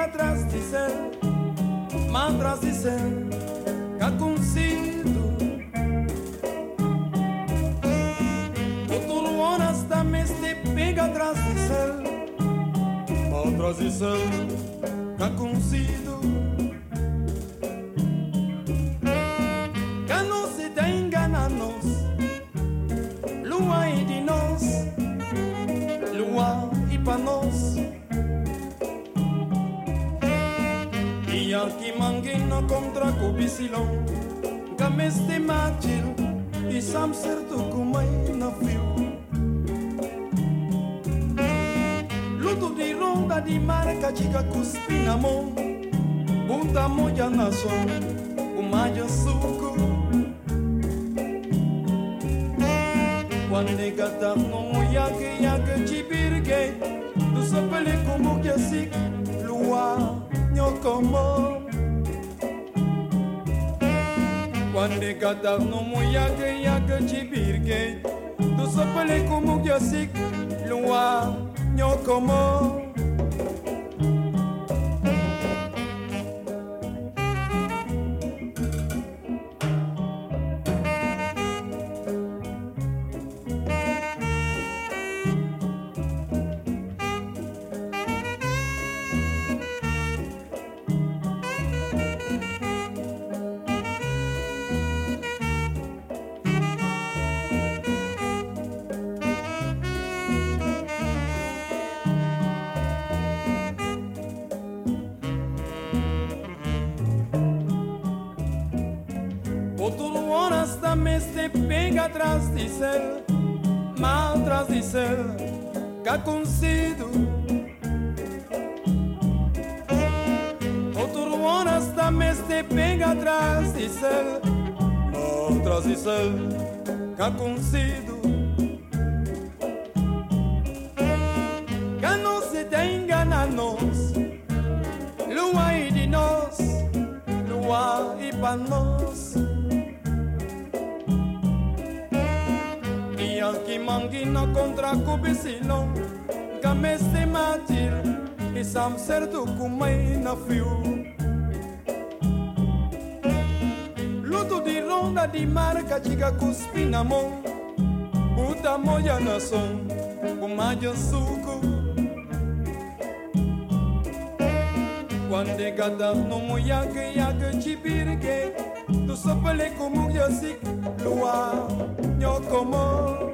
Atrás de ser, mal atrás de ser, espinamón, bunda moya nazón. pinga atrás de ser, mal atrás de ser, cá consigo. Outro horas também se pinga atrás de ser, mal atrás de ser, cá conhecido. nós, lua e pra nós. kubisilong gameste matir isam sertu kumay na fiu. Luto di ronda di marca chica cuspina mon buta moya na son kumayo suku. Quando gada no moya que ya tu sopele kumugya sik lua nyokomo.